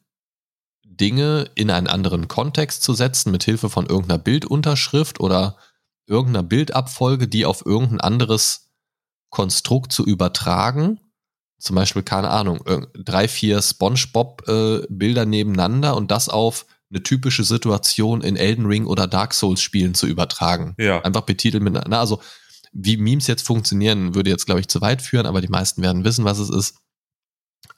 Dinge in einen anderen Kontext zu setzen, mit Hilfe von irgendeiner Bildunterschrift oder irgendeiner Bildabfolge, die auf irgendein anderes Konstrukt zu übertragen. Zum Beispiel, keine Ahnung, drei, vier SpongeBob-Bilder äh, nebeneinander und das auf eine typische Situation in Elden Ring oder Dark Souls Spielen zu übertragen. Ja. Einfach betitelt mit, na, also, wie Memes jetzt funktionieren, würde jetzt, glaube ich, zu weit führen, aber die meisten werden wissen, was es ist.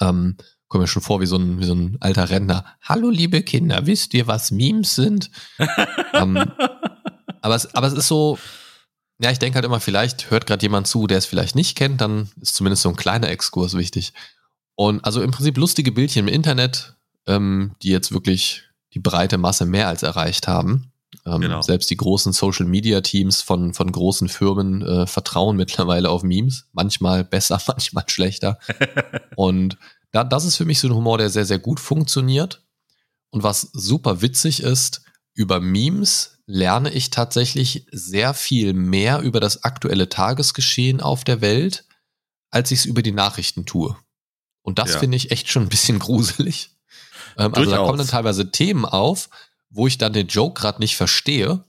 Ähm, komme mir schon vor wie so, ein, wie so ein alter Rentner. Hallo, liebe Kinder, wisst ihr, was Memes sind? ähm, aber, es, aber es ist so, ja, ich denke halt immer, vielleicht hört gerade jemand zu, der es vielleicht nicht kennt, dann ist zumindest so ein kleiner Exkurs wichtig. Und also im Prinzip lustige Bildchen im Internet, ähm, die jetzt wirklich die breite Masse mehr als erreicht haben. Ähm, genau. Selbst die großen Social Media Teams von, von großen Firmen äh, vertrauen mittlerweile auf Memes. Manchmal besser, manchmal schlechter. Und da, das ist für mich so ein Humor, der sehr, sehr gut funktioniert. Und was super witzig ist, über Memes lerne ich tatsächlich sehr viel mehr über das aktuelle Tagesgeschehen auf der Welt, als ich es über die Nachrichten tue. Und das ja. finde ich echt schon ein bisschen gruselig. Ähm, also da kommen dann teilweise Themen auf, wo ich dann den Joke gerade nicht verstehe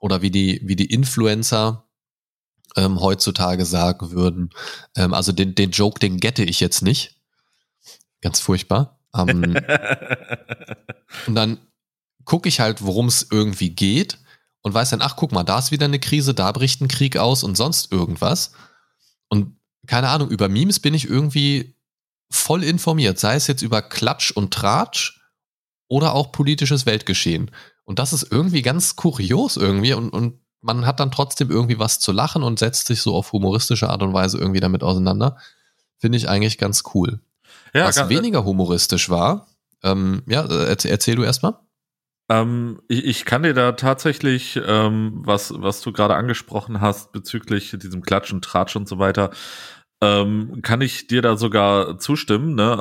oder wie die, wie die Influencer ähm, heutzutage sagen würden. Ähm, also den, den Joke, den gette ich jetzt nicht. Ganz furchtbar. Ähm, und dann gucke ich halt, worum es irgendwie geht und weiß dann, ach guck mal, da ist wieder eine Krise, da bricht ein Krieg aus und sonst irgendwas. Und keine Ahnung, über Memes bin ich irgendwie voll informiert, sei es jetzt über Klatsch und Tratsch oder auch politisches Weltgeschehen. Und das ist irgendwie ganz kurios irgendwie und, und man hat dann trotzdem irgendwie was zu lachen und setzt sich so auf humoristische Art und Weise irgendwie damit auseinander. Finde ich eigentlich ganz cool. Ja, was weniger humoristisch war, ähm, ja, erzähl, erzähl du erstmal. Ähm, ich, ich, kann dir da tatsächlich, ähm, was, was du gerade angesprochen hast bezüglich diesem Klatsch und Tratsch und so weiter, ähm, kann ich dir da sogar zustimmen. Ne?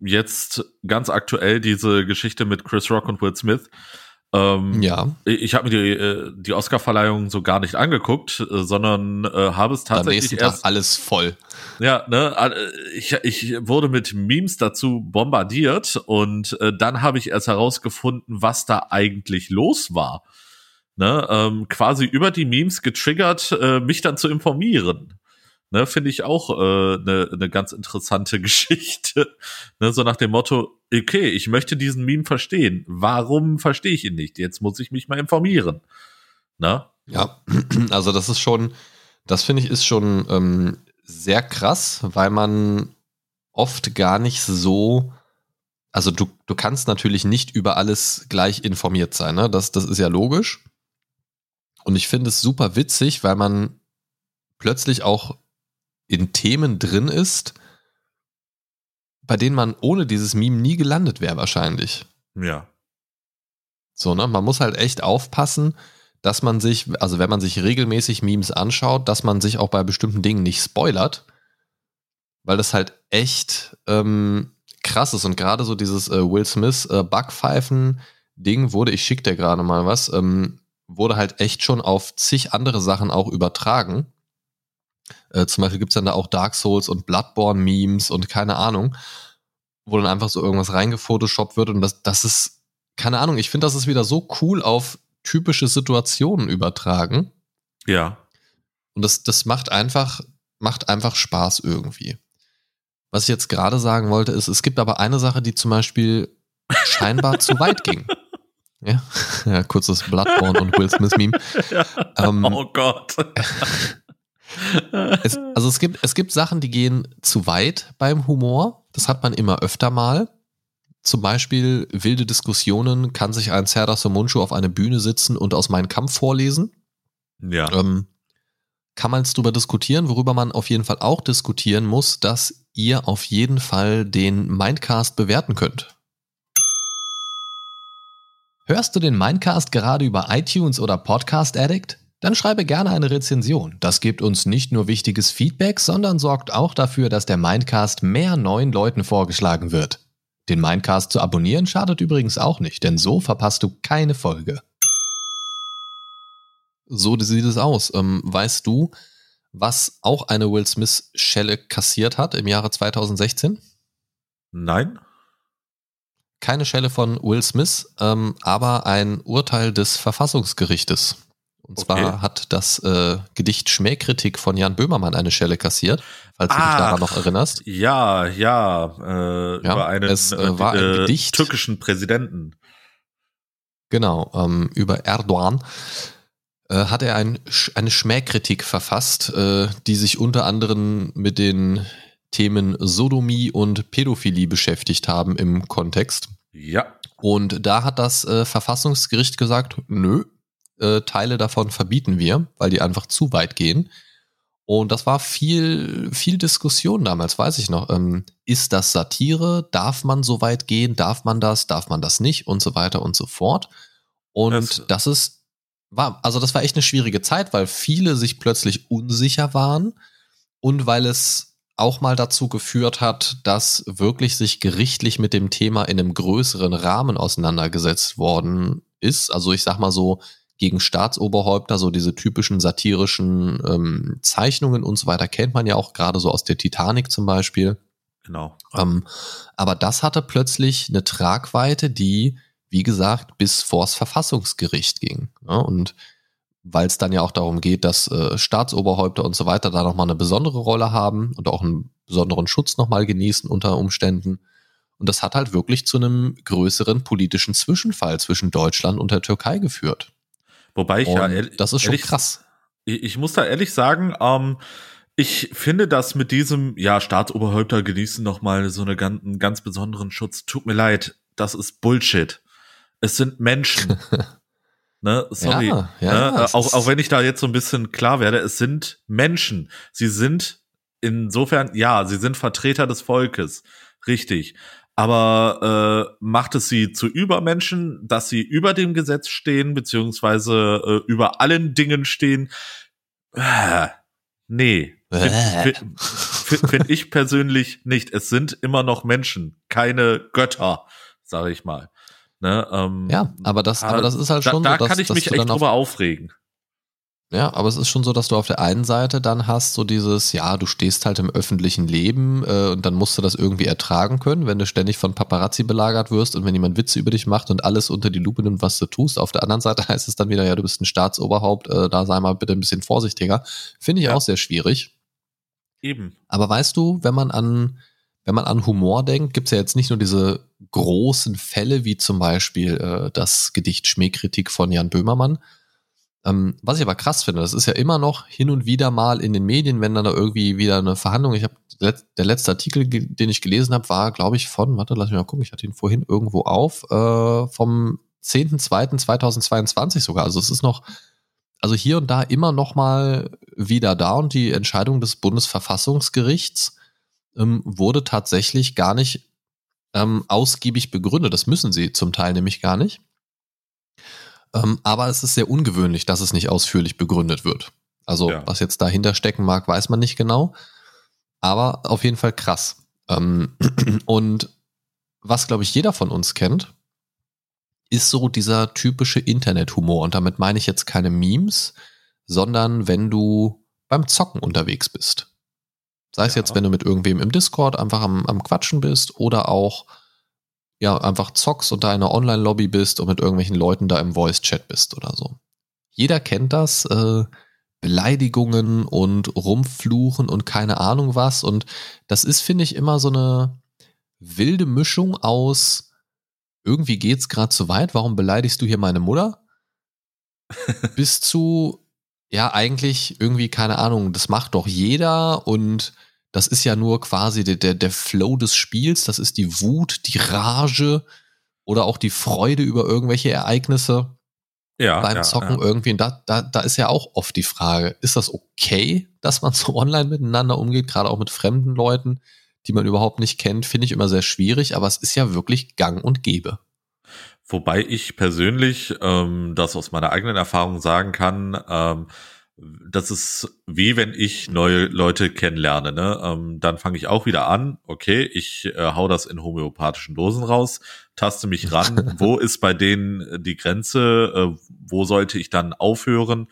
Jetzt ganz aktuell diese Geschichte mit Chris Rock und Will Smith. Ähm, ja. Ich habe mir die, äh, die Oscar-Verleihung so gar nicht angeguckt, äh, sondern äh, habe es tatsächlich erst alles voll. Ja, ne, ich, ich wurde mit Memes dazu bombardiert und äh, dann habe ich erst herausgefunden, was da eigentlich los war. Ne, ähm, quasi über die Memes getriggert, äh, mich dann zu informieren. Ne, finde ich auch eine äh, ne, ne ganz interessante Geschichte. ne, so nach dem Motto, okay, ich möchte diesen Meme verstehen. Warum verstehe ich ihn nicht? Jetzt muss ich mich mal informieren. Ne? Ja, also das ist schon, das finde ich ist schon ähm, sehr krass, weil man oft gar nicht so, also du, du kannst natürlich nicht über alles gleich informiert sein, ne? Das, das ist ja logisch. Und ich finde es super witzig, weil man plötzlich auch in Themen drin ist, bei denen man ohne dieses Meme nie gelandet wäre wahrscheinlich. Ja. So, ne? Man muss halt echt aufpassen, dass man sich, also wenn man sich regelmäßig Memes anschaut, dass man sich auch bei bestimmten Dingen nicht spoilert, weil das halt echt ähm, krass ist. Und gerade so dieses äh, Will Smith äh, Backpfeifen-Ding wurde, ich schick dir gerade mal was, ähm, wurde halt echt schon auf zig andere Sachen auch übertragen. Äh, zum Beispiel gibt's dann da auch Dark Souls und Bloodborne-Memes und keine Ahnung, wo dann einfach so irgendwas reingefotoshoppt wird und das, das ist, keine Ahnung, ich finde, das ist wieder so cool auf typische Situationen übertragen. Ja. Und das, das macht einfach, macht einfach Spaß irgendwie. Was ich jetzt gerade sagen wollte, ist, es gibt aber eine Sache, die zum Beispiel scheinbar zu weit ging. Ja, ja kurzes Bloodborne und Will Smith Meme. Ja. Ähm, oh Gott. Es, also es gibt, es gibt Sachen, die gehen zu weit beim Humor. Das hat man immer öfter mal. Zum Beispiel wilde Diskussionen, kann sich ein Serdar Somuncu auf eine Bühne sitzen und aus meinem Kampf vorlesen. Ja. Ähm, kann man jetzt darüber diskutieren, worüber man auf jeden Fall auch diskutieren muss, dass ihr auf jeden Fall den Mindcast bewerten könnt. Hörst du den Mindcast gerade über iTunes oder Podcast Addict? Dann schreibe gerne eine Rezension. Das gibt uns nicht nur wichtiges Feedback, sondern sorgt auch dafür, dass der Mindcast mehr neuen Leuten vorgeschlagen wird. Den Mindcast zu abonnieren schadet übrigens auch nicht, denn so verpasst du keine Folge. So sieht es aus. Ähm, weißt du, was auch eine Will Smith-Schelle kassiert hat im Jahre 2016? Nein. Keine Schelle von Will Smith, ähm, aber ein Urteil des Verfassungsgerichtes. Und zwar Okay. hat das äh, Gedicht Schmähkritik von Jan Böhmermann eine Schelle kassiert, falls du dich Ach. daran noch erinnerst. Ja, ja, äh, Ja, über einen es, äh, war ein äh, Gedicht. türkischen Präsidenten. Genau, ähm, über Erdogan äh, hat er ein, eine Schmähkritik verfasst, äh, die sich unter anderem mit den Themen Sodomie und Pädophilie beschäftigt haben im Kontext. Ja, Und da hat das Verfassungsgericht gesagt, nö, äh, Teile davon verbieten wir, weil die einfach zu weit gehen. Und das war viel, viel Diskussion damals, weiß ich noch. Ähm, ist das Satire? Darf man so weit gehen? Darf man das? Darf man das nicht? Und so weiter und so fort. Und Das- das ist, war, also das war echt eine schwierige Zeit, weil viele sich plötzlich unsicher waren und weil es auch mal dazu geführt hat, dass wirklich sich gerichtlich mit dem Thema in einem größeren Rahmen auseinandergesetzt worden ist. Also ich sag mal so gegen Staatsoberhäupter, so diese typischen satirischen ähm, Zeichnungen und so weiter kennt man ja auch gerade so aus der Titanic zum Beispiel. genau. Ähm, aber das hatte plötzlich eine Tragweite, die, wie gesagt, bis vors Verfassungsgericht ging. Ja, und weil es dann ja auch darum geht, dass äh, Staatsoberhäupter und so weiter da nochmal eine besondere Rolle haben und auch einen besonderen Schutz nochmal genießen unter Umständen. Und das hat halt wirklich zu einem größeren politischen Zwischenfall zwischen Deutschland und der Türkei geführt. Wobei ich ja Und ehrlich, das ist schon ehrlich, krass. Ich, ich muss da ehrlich sagen, ähm, ich finde das mit diesem, ja, Staatsoberhäupter genießen noch mal so eine ganz, einen ganz besonderen Schutz. Tut mir leid, das ist Bullshit. Es sind Menschen. ne, sorry. Ja, ja, ne? ja, auch, auch wenn ich da jetzt so ein bisschen klar werde, es sind Menschen. Sie sind insofern, ja, sie sind Vertreter des Volkes. Richtig. Aber äh, macht es sie zu Übermenschen, dass sie über dem Gesetz stehen, beziehungsweise äh, über allen Dingen stehen? Äh, nee. Finde Äh. find, find, ich persönlich nicht. Es sind immer noch Menschen, keine Götter, sage ich mal. Ne, ähm, Ja, aber das, aber das ist halt da, schon da so, dass, kann ich mich echt drüber aufregen. Ja, aber es ist schon so, dass du auf der einen Seite dann hast so dieses, ja, du stehst halt im öffentlichen Leben äh, und dann musst du das irgendwie ertragen können, wenn du ständig von Paparazzi belagert wirst und wenn jemand Witze über dich macht und alles unter die Lupe nimmt, was du tust. Auf der anderen Seite heißt es dann wieder, ja, du bist ein Staatsoberhaupt, äh, da sei mal bitte ein bisschen vorsichtiger. Finde ich Ja. auch sehr schwierig. Eben. Aber weißt du, wenn man an, wenn man an Humor denkt, gibt's ja jetzt nicht nur diese großen Fälle, wie zum Beispiel äh, das Gedicht Schmähkritik von Jan Böhmermann. Ähm, was ich aber krass finde, das ist ja immer noch hin und wieder mal in den Medien, wenn dann da irgendwie wieder eine Verhandlung, ich habe der letzte Artikel, den ich gelesen habe, war, glaube ich, von, warte, lass mich mal gucken, ich hatte ihn vorhin irgendwo auf, äh, vom 10.2.2022 sogar. Also es ist noch, also hier und da immer noch mal wieder da und die Entscheidung des Bundesverfassungsgerichts ähm, wurde tatsächlich gar nicht ähm, ausgiebig begründet. Das müssen sie zum Teil nämlich gar nicht. Ähm, aber es ist sehr ungewöhnlich, dass es nicht ausführlich begründet wird. Also Ja. was jetzt dahinter stecken mag, weiß man nicht genau. Aber auf jeden Fall krass. Ähm, und was, glaube ich, jeder von uns kennt, ist so dieser typische Internethumor. Und damit meine ich jetzt keine Memes, sondern wenn du beim Zocken unterwegs bist. Sei es Ja. jetzt, wenn du mit irgendwem im Discord einfach am, am Quatschen bist oder auch ja einfach zockst und da in einer Online-Lobby bist und mit irgendwelchen Leuten da im Voice-Chat bist oder so. Jeder kennt das, äh, Beleidigungen und Rumfluchen und keine Ahnung was. Und das ist, finde ich, immer so eine wilde Mischung aus irgendwie geht's gerade zu weit, warum beleidigst du hier meine Mutter? Bis zu, ja, eigentlich irgendwie, keine Ahnung, das macht doch jeder und das ist ja nur quasi der, der, der Flow des Spiels, das ist die Wut, die Rage oder auch die Freude über irgendwelche Ereignisse Ja, beim ja, Zocken ja. irgendwie. Und da, da, da ist ja auch oft die Frage, ist das okay, dass man so online miteinander umgeht, gerade auch mit fremden Leuten, die man überhaupt nicht kennt, finde ich immer sehr schwierig, aber es ist ja wirklich gang und gäbe. Wobei ich persönlich ähm, das aus meiner eigenen Erfahrung sagen kann, ähm, das ist wie wenn ich neue Leute kennenlerne. Ne? Ähm, dann fange ich auch wieder an, okay, ich äh, hau das in homöopathischen Dosen raus, taste mich ran, wo ist bei denen die Grenze, äh, wo sollte ich dann aufhören?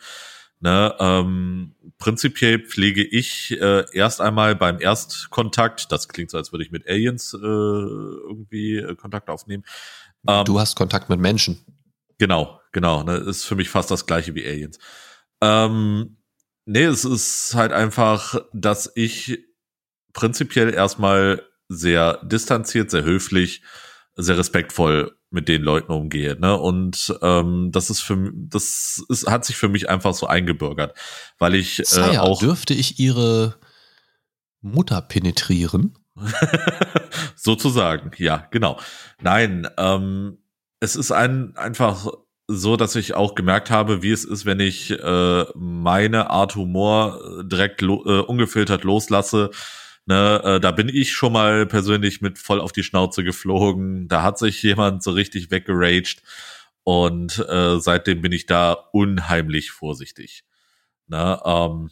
Ne, ähm, prinzipiell pflege ich äh, erst einmal beim Erstkontakt, das klingt so, als würde ich mit Aliens äh, irgendwie äh, Kontakt aufnehmen. Ähm, du hast Kontakt mit Menschen. Genau, genau. Ne, ist für mich fast das gleiche wie Aliens. Ähm, nee, es ist halt einfach, dass ich prinzipiell erstmal sehr distanziert, sehr höflich, sehr respektvoll mit den Leuten umgehe. Ne? Und ähm, das ist für das ist, hat sich für mich einfach so eingebürgert, weil ich äh, auch dürfte ich ihre Mutter penetrieren. Sozusagen, ja, genau. Nein, ähm, es ist ein einfach so, dass ich auch gemerkt habe, wie es ist, wenn ich äh, meine Art Humor äh, direkt lo äh, ungefiltert loslasse. Ne, äh, da bin ich schon mal persönlich mit voll auf die Schnauze geflogen. Da hat sich jemand so richtig weggeraged. Und äh, seitdem bin ich da unheimlich vorsichtig. Ne, ähm,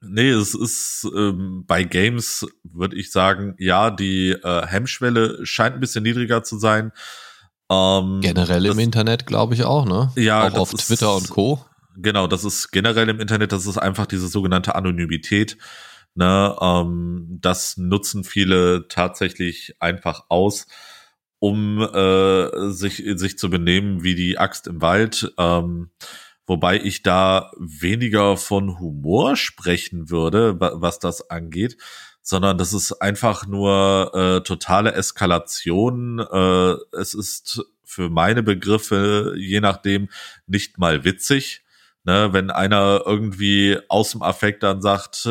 nee, es ist ähm, bei Games, würde ich sagen, ja, die äh, Hemmschwelle scheint ein bisschen niedriger zu sein. Ähm, generell das, im Internet, glaube ich auch, ne? Ja, auch auf Twitter und Co. Genau, das ist generell im Internet, das ist einfach diese sogenannte Anonymität. Ne, ähm, das nutzen viele tatsächlich einfach aus, um äh, sich, sich zu benehmen wie die Axt im Wald. Ähm, wobei ich da weniger von Humor sprechen würde, was das angeht, sondern das ist einfach nur äh, totale Eskalation. Äh, es ist für meine Begriffe, je nachdem, nicht mal witzig. Ne, wenn einer irgendwie aus dem Affekt dann sagt, äh,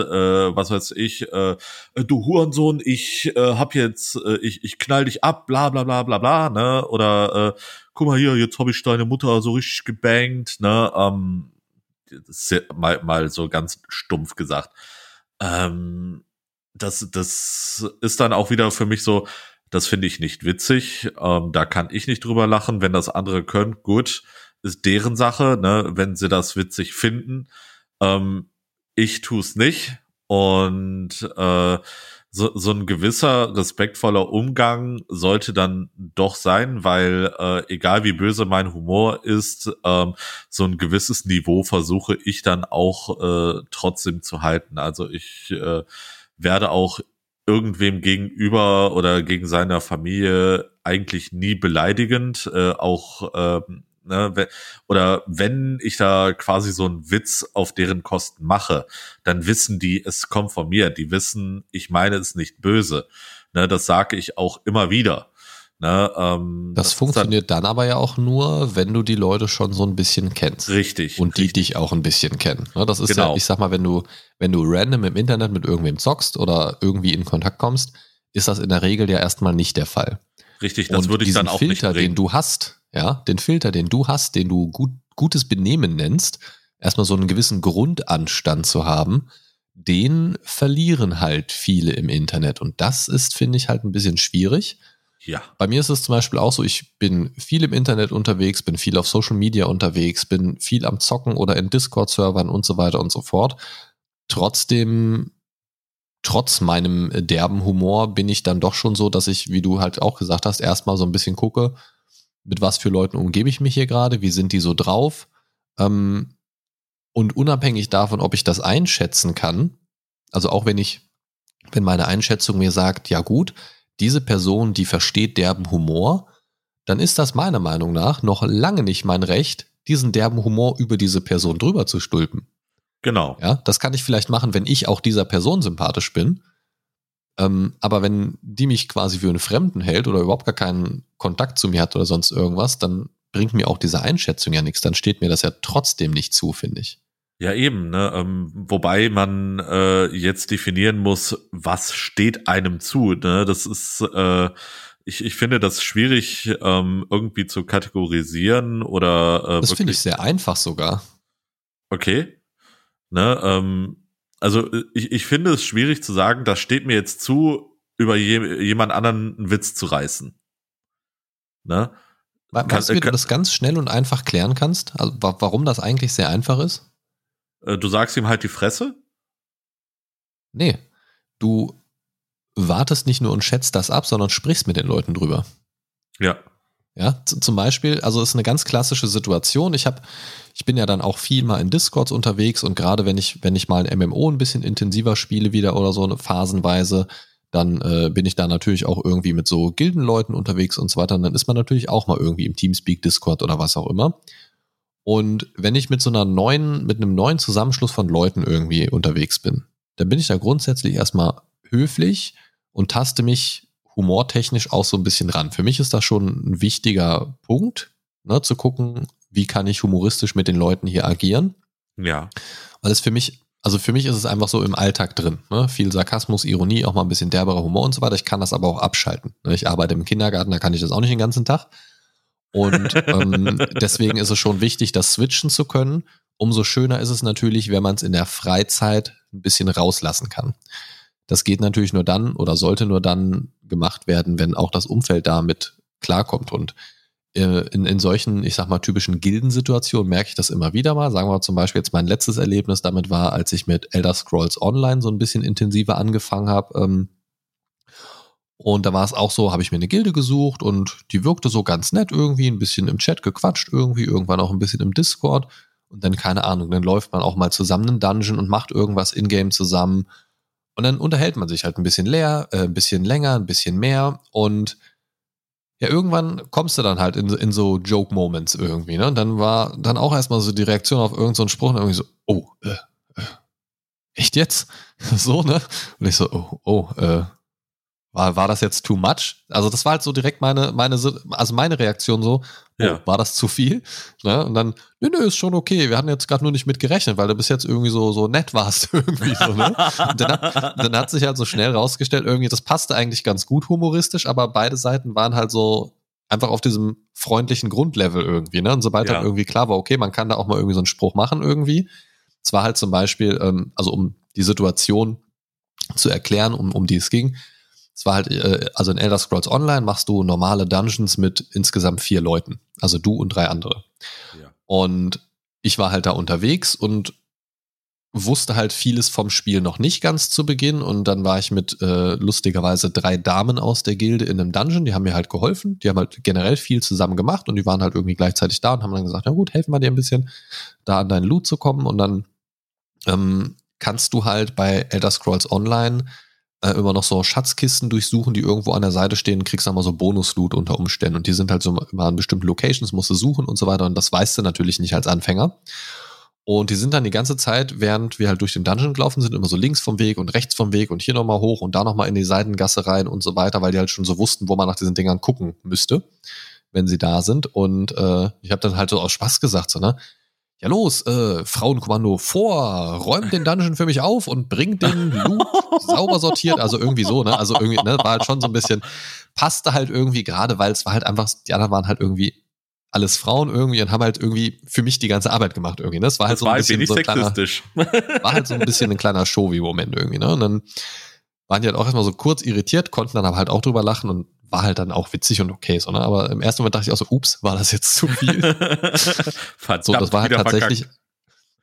was weiß ich, äh, du Hurensohn, ich äh, hab jetzt, äh, ich, ich knall dich ab, bla bla bla bla bla, ne? Oder äh, guck mal hier, jetzt hab ich deine Mutter so richtig gebankt, ne? Ähm, mal, mal so ganz stumpf gesagt. Ähm, das, das ist dann auch wieder für mich so, das finde ich nicht witzig. Ähm, da kann ich nicht drüber lachen. Wenn das andere können, gut, ist deren Sache, ne? wenn sie das witzig finden. Ähm, ich tu's nicht. Und äh, so, so ein gewisser respektvoller Umgang sollte dann doch sein, weil äh, egal wie böse mein Humor ist, ähm, so ein gewisses Niveau versuche ich dann auch äh, trotzdem zu halten. Also ich äh, werde auch irgendwem gegenüber oder gegen seiner Familie eigentlich nie beleidigend, äh, auch äh, ne, oder wenn ich da quasi so einen Witz auf deren Kosten mache, dann wissen die, es kommt von mir. Die wissen, ich meine es nicht böse. Ne, das sage ich auch immer wieder. Ne, ähm, das, das funktioniert dann, dann, aber ja auch nur, wenn du die Leute schon so ein bisschen kennst. Richtig. Und die richtig. dich auch ein bisschen kennen. Ne, das ist genau. ja, ich sag mal, wenn du, wenn du random im Internet mit irgendwem zockst oder irgendwie in Kontakt kommst, ist das in der Regel ja erstmal nicht der Fall. Richtig, das Und würde ich dann auch Filter, nicht den du hast, ja, den Filter, den du hast, den du gut, gutes Benehmen nennst, erstmal so einen gewissen Grundanstand zu haben, den verlieren halt viele im Internet. Und das ist, finde ich, halt ein bisschen schwierig ja. Bei mir ist es zum Beispiel auch so, ich bin viel im Internet unterwegs, bin viel auf Social Media unterwegs, bin viel am Zocken oder in Discord-Servern und so weiter und so fort. Trotzdem, trotz meinem derben Humor bin ich dann doch schon so, dass ich, wie du halt auch gesagt hast, erstmal so ein bisschen gucke, mit was für Leuten umgebe ich mich hier gerade, wie sind die so drauf. Ähm, und unabhängig davon, ob ich das einschätzen kann, also auch wenn ich, wenn meine Einschätzung mir sagt, ja gut, diese Person, die versteht derben Humor, dann ist das meiner Meinung nach noch lange nicht mein Recht, diesen derben Humor über diese Person drüber zu stülpen. Genau. Ja, das kann ich vielleicht machen, wenn ich auch dieser Person sympathisch bin. Ähm, aber wenn die mich quasi für einen Fremden hält oder überhaupt gar keinen Kontakt zu mir hat oder sonst irgendwas, dann bringt mir auch diese Einschätzung ja nichts. Dann steht mir das ja trotzdem nicht zu, finde ich. Ja, eben, ne? Ähm, wobei man äh, jetzt definieren muss, was steht einem zu. Ne? Das ist, äh, ich, ich finde das schwierig, ähm, irgendwie zu kategorisieren oder äh, Das finde ich sehr einfach sogar. Okay. Ne, ähm, also ich, ich finde es schwierig zu sagen, das steht mir jetzt zu, über je, jemand anderen einen Witz zu reißen. Ne? Weißt du, wie du das ganz schnell und einfach klären kannst? Also, warum das eigentlich sehr einfach ist? Äh, du sagst ihm halt die Fresse? Nee. Du wartest nicht nur und schätzt das ab, sondern sprichst mit den Leuten drüber. Ja. Ja, zum Beispiel, also ist eine ganz klassische Situation. Ich habe, ich bin ja dann auch viel mal in Discords unterwegs und gerade wenn ich, wenn ich mal ein MMO ein bisschen intensiver spiele wieder oder so phasenweise, dann äh, bin ich da natürlich auch irgendwie mit so Gildenleuten unterwegs und so weiter. Und dann ist man natürlich auch mal irgendwie im Teamspeak, Discord oder was auch immer. Und wenn ich mit so einer neuen, mit einem neuen Zusammenschluss von Leuten irgendwie unterwegs bin, dann bin ich da grundsätzlich erstmal höflich und taste mich humortechnisch auch so ein bisschen ran. Für mich ist das schon ein wichtiger Punkt, ne, zu gucken, wie kann ich humoristisch mit den Leuten hier agieren. Ja. Weil es für mich, also für mich ist es einfach so im Alltag drin. Ne? Viel Sarkasmus, Ironie, auch mal ein bisschen derberer Humor und so weiter. Ich kann das aber auch abschalten. Ne? Ich arbeite im Kindergarten, da kann ich das auch nicht den ganzen Tag. Und ähm, deswegen ist es schon wichtig, das switchen zu können. Umso schöner ist es natürlich, wenn man es in der Freizeit ein bisschen rauslassen kann. Das geht natürlich nur dann oder sollte nur dann gemacht werden, wenn auch das Umfeld damit klarkommt. Und äh, in, in solchen, ich sag mal, typischen Gildensituationen merke ich das immer wieder mal. Sagen wir zum Beispiel jetzt mein letztes Erlebnis damit war, als ich mit Elder Scrolls Online so ein bisschen intensiver angefangen habe. Ähm, und da war es auch so, habe ich mir eine Gilde gesucht und die wirkte so ganz nett irgendwie, ein bisschen im Chat gequatscht irgendwie, irgendwann auch ein bisschen im Discord. Und dann, keine Ahnung, dann läuft man auch mal zusammen einen Dungeon und macht irgendwas in-game zusammen. Und dann unterhält man sich halt ein bisschen leer, äh, ein bisschen länger, ein bisschen mehr. Und ja, irgendwann kommst du dann halt in, in so Joke-Moments irgendwie, ne? Und dann war dann auch erstmal so die Reaktion auf irgendeinen so Spruch und irgendwie so, oh, äh, äh, echt jetzt? so, ne? Und ich so, oh, oh, äh, war, war das jetzt too much? Also das war halt so direkt meine, meine, also meine Reaktion so, oh, ja. war das zu viel? Ne? Und dann, nö, nö, ist schon okay. Wir hatten jetzt gerade nur nicht mit gerechnet, weil du bis jetzt irgendwie so, so nett warst irgendwie so, ne? Und dann, hat, dann hat sich halt so schnell rausgestellt, irgendwie, das passte eigentlich ganz gut humoristisch, aber beide Seiten waren halt so einfach auf diesem freundlichen Grundlevel irgendwie, ne? Und sobald ja. dann irgendwie klar war, okay, man kann da auch mal irgendwie so einen Spruch machen irgendwie. Es war halt zum Beispiel, ähm, also um die Situation zu erklären, um, um die es ging, es war halt, äh, also in Elder Scrolls Online machst du normale Dungeons mit insgesamt vier Leuten. Also du und drei andere. Ja. Und ich war halt da unterwegs und wusste halt vieles vom Spiel noch nicht ganz zu Beginn und dann war ich mit äh, lustigerweise drei Damen aus der Gilde in einem Dungeon, die haben mir halt geholfen, die haben halt generell viel zusammen gemacht und die waren halt irgendwie gleichzeitig da und haben dann gesagt, na gut, helfen wir dir ein bisschen, da an deinen Loot zu kommen und dann ähm, kannst du halt bei Elder Scrolls Online äh, immer noch so Schatzkisten durchsuchen, die irgendwo an der Seite stehen, kriegst dann mal so Bonus-Loot unter Umständen. Und die sind halt so immer an bestimmten Locations, musst du suchen und so weiter. Und das weißt du natürlich nicht als Anfänger. Und die sind dann die ganze Zeit, während wir halt durch den Dungeon gelaufen sind, immer so links vom Weg und rechts vom Weg und hier nochmal hoch und da nochmal in die Seitengasse rein und so weiter, weil die halt schon so wussten, wo man nach diesen Dingern gucken müsste, wenn sie da sind. Und äh, ich habe dann halt so aus Spaß gesagt, so, ne, ja los, äh, Frauenkommando vor, räumt den Dungeon für mich auf und bringt den Loot sauber sortiert, also irgendwie so, ne? Also irgendwie, ne, war halt schon so ein bisschen, passte halt irgendwie gerade, weil es war halt einfach, die anderen waren halt irgendwie alles Frauen irgendwie und haben halt irgendwie für mich die ganze Arbeit gemacht irgendwie. Ne? Das war halt das so ein bisschen so ein kleiner, war halt so ein bisschen ein kleiner Show-Moment irgendwie. Ne? Und dann waren die halt auch erstmal so kurz irritiert, konnten dann aber halt auch drüber lachen und war halt dann auch witzig und okay, so, ne? Aber im ersten Moment dachte ich auch so, ups, war das jetzt zu viel? Verdammt, so, das war halt tatsächlich, verkackt.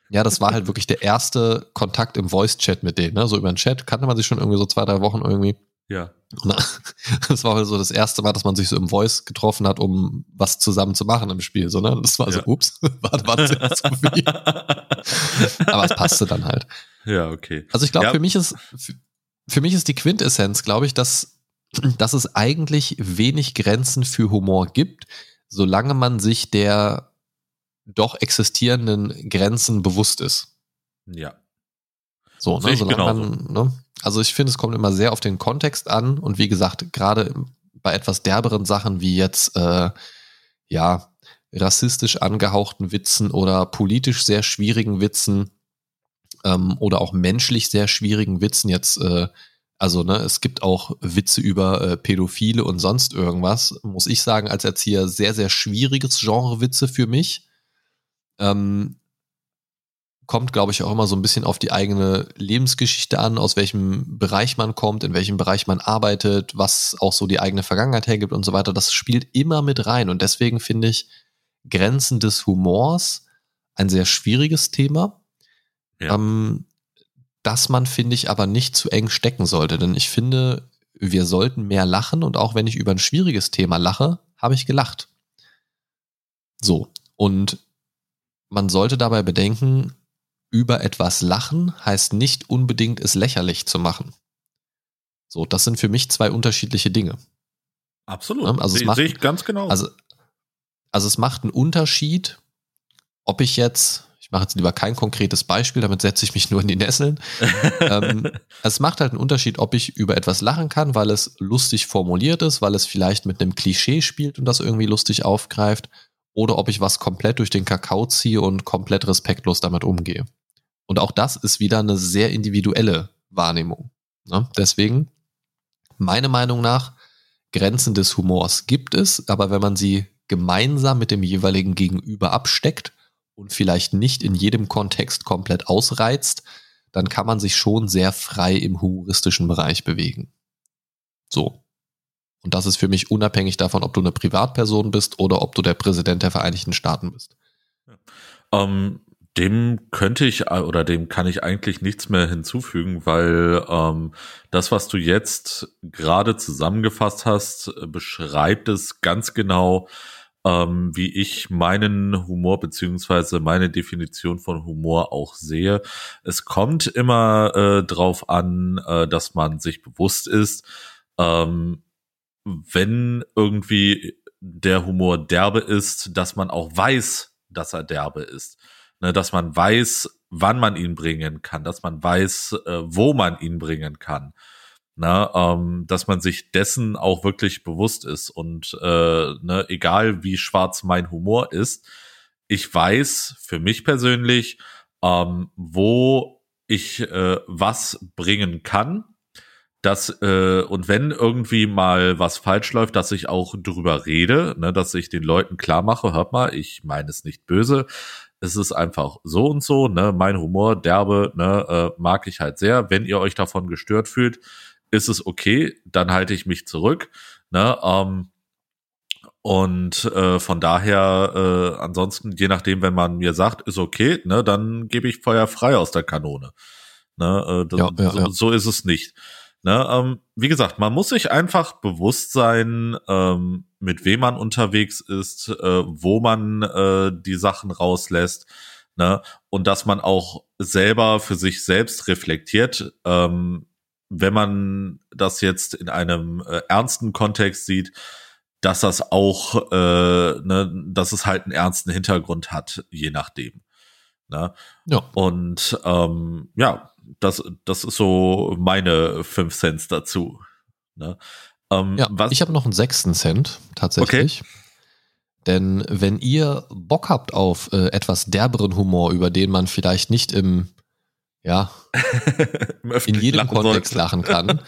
ja, das war halt wirklich der erste Kontakt im Voice-Chat mit denen, ne? So über den Chat kannte man sich schon irgendwie so zwei, drei Wochen irgendwie. Ja. Und das war halt so das erste Mal, dass man sich so im Voice getroffen hat, um was zusammen zu machen im Spiel, so, ne? Das war ja. so, ups, war, war das jetzt zu viel? Aber es passte dann halt. Ja, okay. Also ich glaube, ja. für mich ist, für mich ist die Quintessenz, glaube ich, dass dass es eigentlich wenig Grenzen für Humor gibt, solange man sich der doch existierenden Grenzen bewusst ist. Ja. So, ne, solange man, ne, also ich finde, es kommt immer sehr auf den Kontext an und wie gesagt, gerade bei etwas derberen Sachen wie jetzt, äh, ja, rassistisch angehauchten Witzen oder politisch sehr schwierigen Witzen ähm, oder auch menschlich sehr schwierigen Witzen, jetzt äh, also, ne, es gibt auch Witze über äh, Pädophile und sonst irgendwas. Muss ich sagen, als Erzieher sehr, sehr schwieriges Genre Witze für mich. Ähm, kommt, glaube ich, auch immer so ein bisschen auf die eigene Lebensgeschichte an, aus welchem Bereich man kommt, in welchem Bereich man arbeitet, was auch so die eigene Vergangenheit hergibt und so weiter. Das spielt immer mit rein. Und deswegen finde ich Grenzen des Humors ein sehr schwieriges Thema, ja. ähm, das man, finde ich, aber nicht zu eng stecken sollte. Denn ich finde, wir sollten mehr lachen und auch wenn ich über ein schwieriges Thema lache, habe ich gelacht. So. Und man sollte dabei bedenken, über etwas lachen heißt nicht unbedingt es lächerlich zu machen. So, das sind für mich zwei unterschiedliche Dinge. Absolut. Also es macht, sehe ich ganz genau. Also, also es macht einen Unterschied, ob ich jetzt, ich mache jetzt lieber kein konkretes Beispiel, damit setze ich mich nur in die Nesseln. ähm, es macht halt einen Unterschied, ob ich über etwas lachen kann, weil es lustig formuliert ist, weil es vielleicht mit einem Klischee spielt und das irgendwie lustig aufgreift, oder ob ich was komplett durch den Kakao ziehe und komplett respektlos damit umgehe. Und auch das ist wieder eine sehr individuelle Wahrnehmung. Ne? Deswegen, meine Meinung nach, Grenzen des Humors gibt es, aber wenn man sie gemeinsam mit dem jeweiligen Gegenüber absteckt und vielleicht nicht in jedem Kontext komplett ausreizt, dann kann man sich schon sehr frei im humoristischen Bereich bewegen. So. Und das ist für mich unabhängig davon, ob du eine Privatperson bist oder ob du der Präsident der Vereinigten Staaten bist. Ähm, dem könnte ich äh, oder dem kann ich eigentlich nichts mehr hinzufügen, weil ähm, das, was du jetzt gerade zusammengefasst hast, äh, beschreibt es ganz genau, ähm, wie ich meinen Humor beziehungsweise meine Definition von Humor auch sehe. Es kommt immer äh, drauf an, äh, dass man sich bewusst ist, ähm, wenn irgendwie der Humor derbe ist, dass man auch weiß, dass er derbe ist ne, dass man weiß, wann man ihn bringen kann, dass man weiß, äh, wo man ihn bringen kann. Ne, ähm, dass man sich dessen auch wirklich bewusst ist und äh, ne, egal wie schwarz mein Humor ist, ich weiß für mich persönlich, ähm, wo ich äh, was bringen kann, dass äh, und wenn irgendwie mal was falsch läuft, dass ich auch drüber rede, ne, dass ich den Leuten klar mache, hört mal, ich meine es nicht böse, es ist einfach so und so, ne, mein Humor, derbe, ne, äh, mag ich halt sehr. Wenn ihr euch davon gestört fühlt, ist es okay, dann halte ich mich zurück, ne, ähm, und äh, von daher, äh, ansonsten, je nachdem, wenn man mir sagt, ist okay, ne, dann gebe ich Feuer frei aus der Kanone. Ne, äh, das, ja, ja, so, ja. so ist es nicht. Ne, ähm, wie gesagt, man muss sich einfach bewusst sein, ähm, mit wem man unterwegs ist, äh, wo man äh, die Sachen rauslässt, ne, und dass man auch selber für sich selbst reflektiert, ähm, wenn man das jetzt in einem äh, ernsten Kontext sieht, dass das auch, äh, ne, dass es halt einen ernsten Hintergrund hat, je nachdem. Ne? Ja. Und ähm, ja, das, das ist so meine fünf Cents dazu. Ne? Ähm, ja, was? ich habe noch einen sechsten Cent tatsächlich. Okay. Denn wenn ihr Bock habt auf äh, etwas derberen Humor, über den man vielleicht nicht im ja, in jedem Kontext sollte. lachen kann,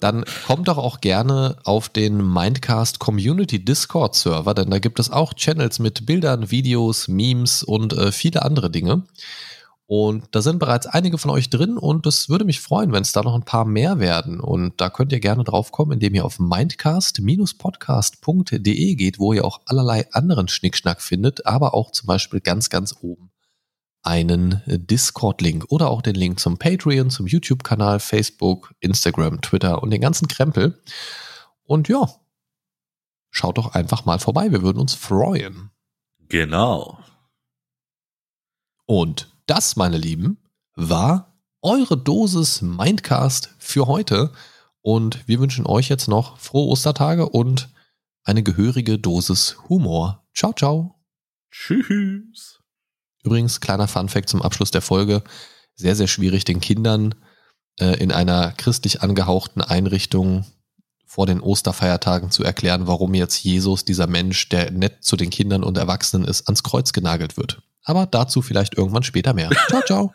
dann kommt doch auch gerne auf den Mindcast Community Discord Server, denn da gibt es auch Channels mit Bildern, Videos, Memes und äh, viele andere Dinge. Und da sind bereits einige von euch drin und es würde mich freuen, wenn es da noch ein paar mehr werden. Und da könnt ihr gerne drauf kommen, indem ihr auf mindcast-podcast.de geht, wo ihr auch allerlei anderen Schnickschnack findet, aber auch zum Beispiel ganz, ganz oben einen Discord-Link oder auch den Link zum Patreon, zum YouTube-Kanal, Facebook, Instagram, Twitter und den ganzen Krempel. Und ja, schaut doch einfach mal vorbei, wir würden uns freuen. Genau. Und das, meine Lieben, war eure Dosis Mindcast für heute. Und wir wünschen euch jetzt noch frohe Ostertage und eine gehörige Dosis Humor. Ciao, ciao. Tschüss. Übrigens, kleiner Funfact zum Abschluss der Folge. Sehr, sehr schwierig, den Kindern äh, in einer christlich angehauchten Einrichtung vor den Osterfeiertagen zu erklären, warum jetzt Jesus, dieser Mensch, der nett zu den Kindern und Erwachsenen ist, ans Kreuz genagelt wird. Aber dazu vielleicht irgendwann später mehr. Ciao, ciao.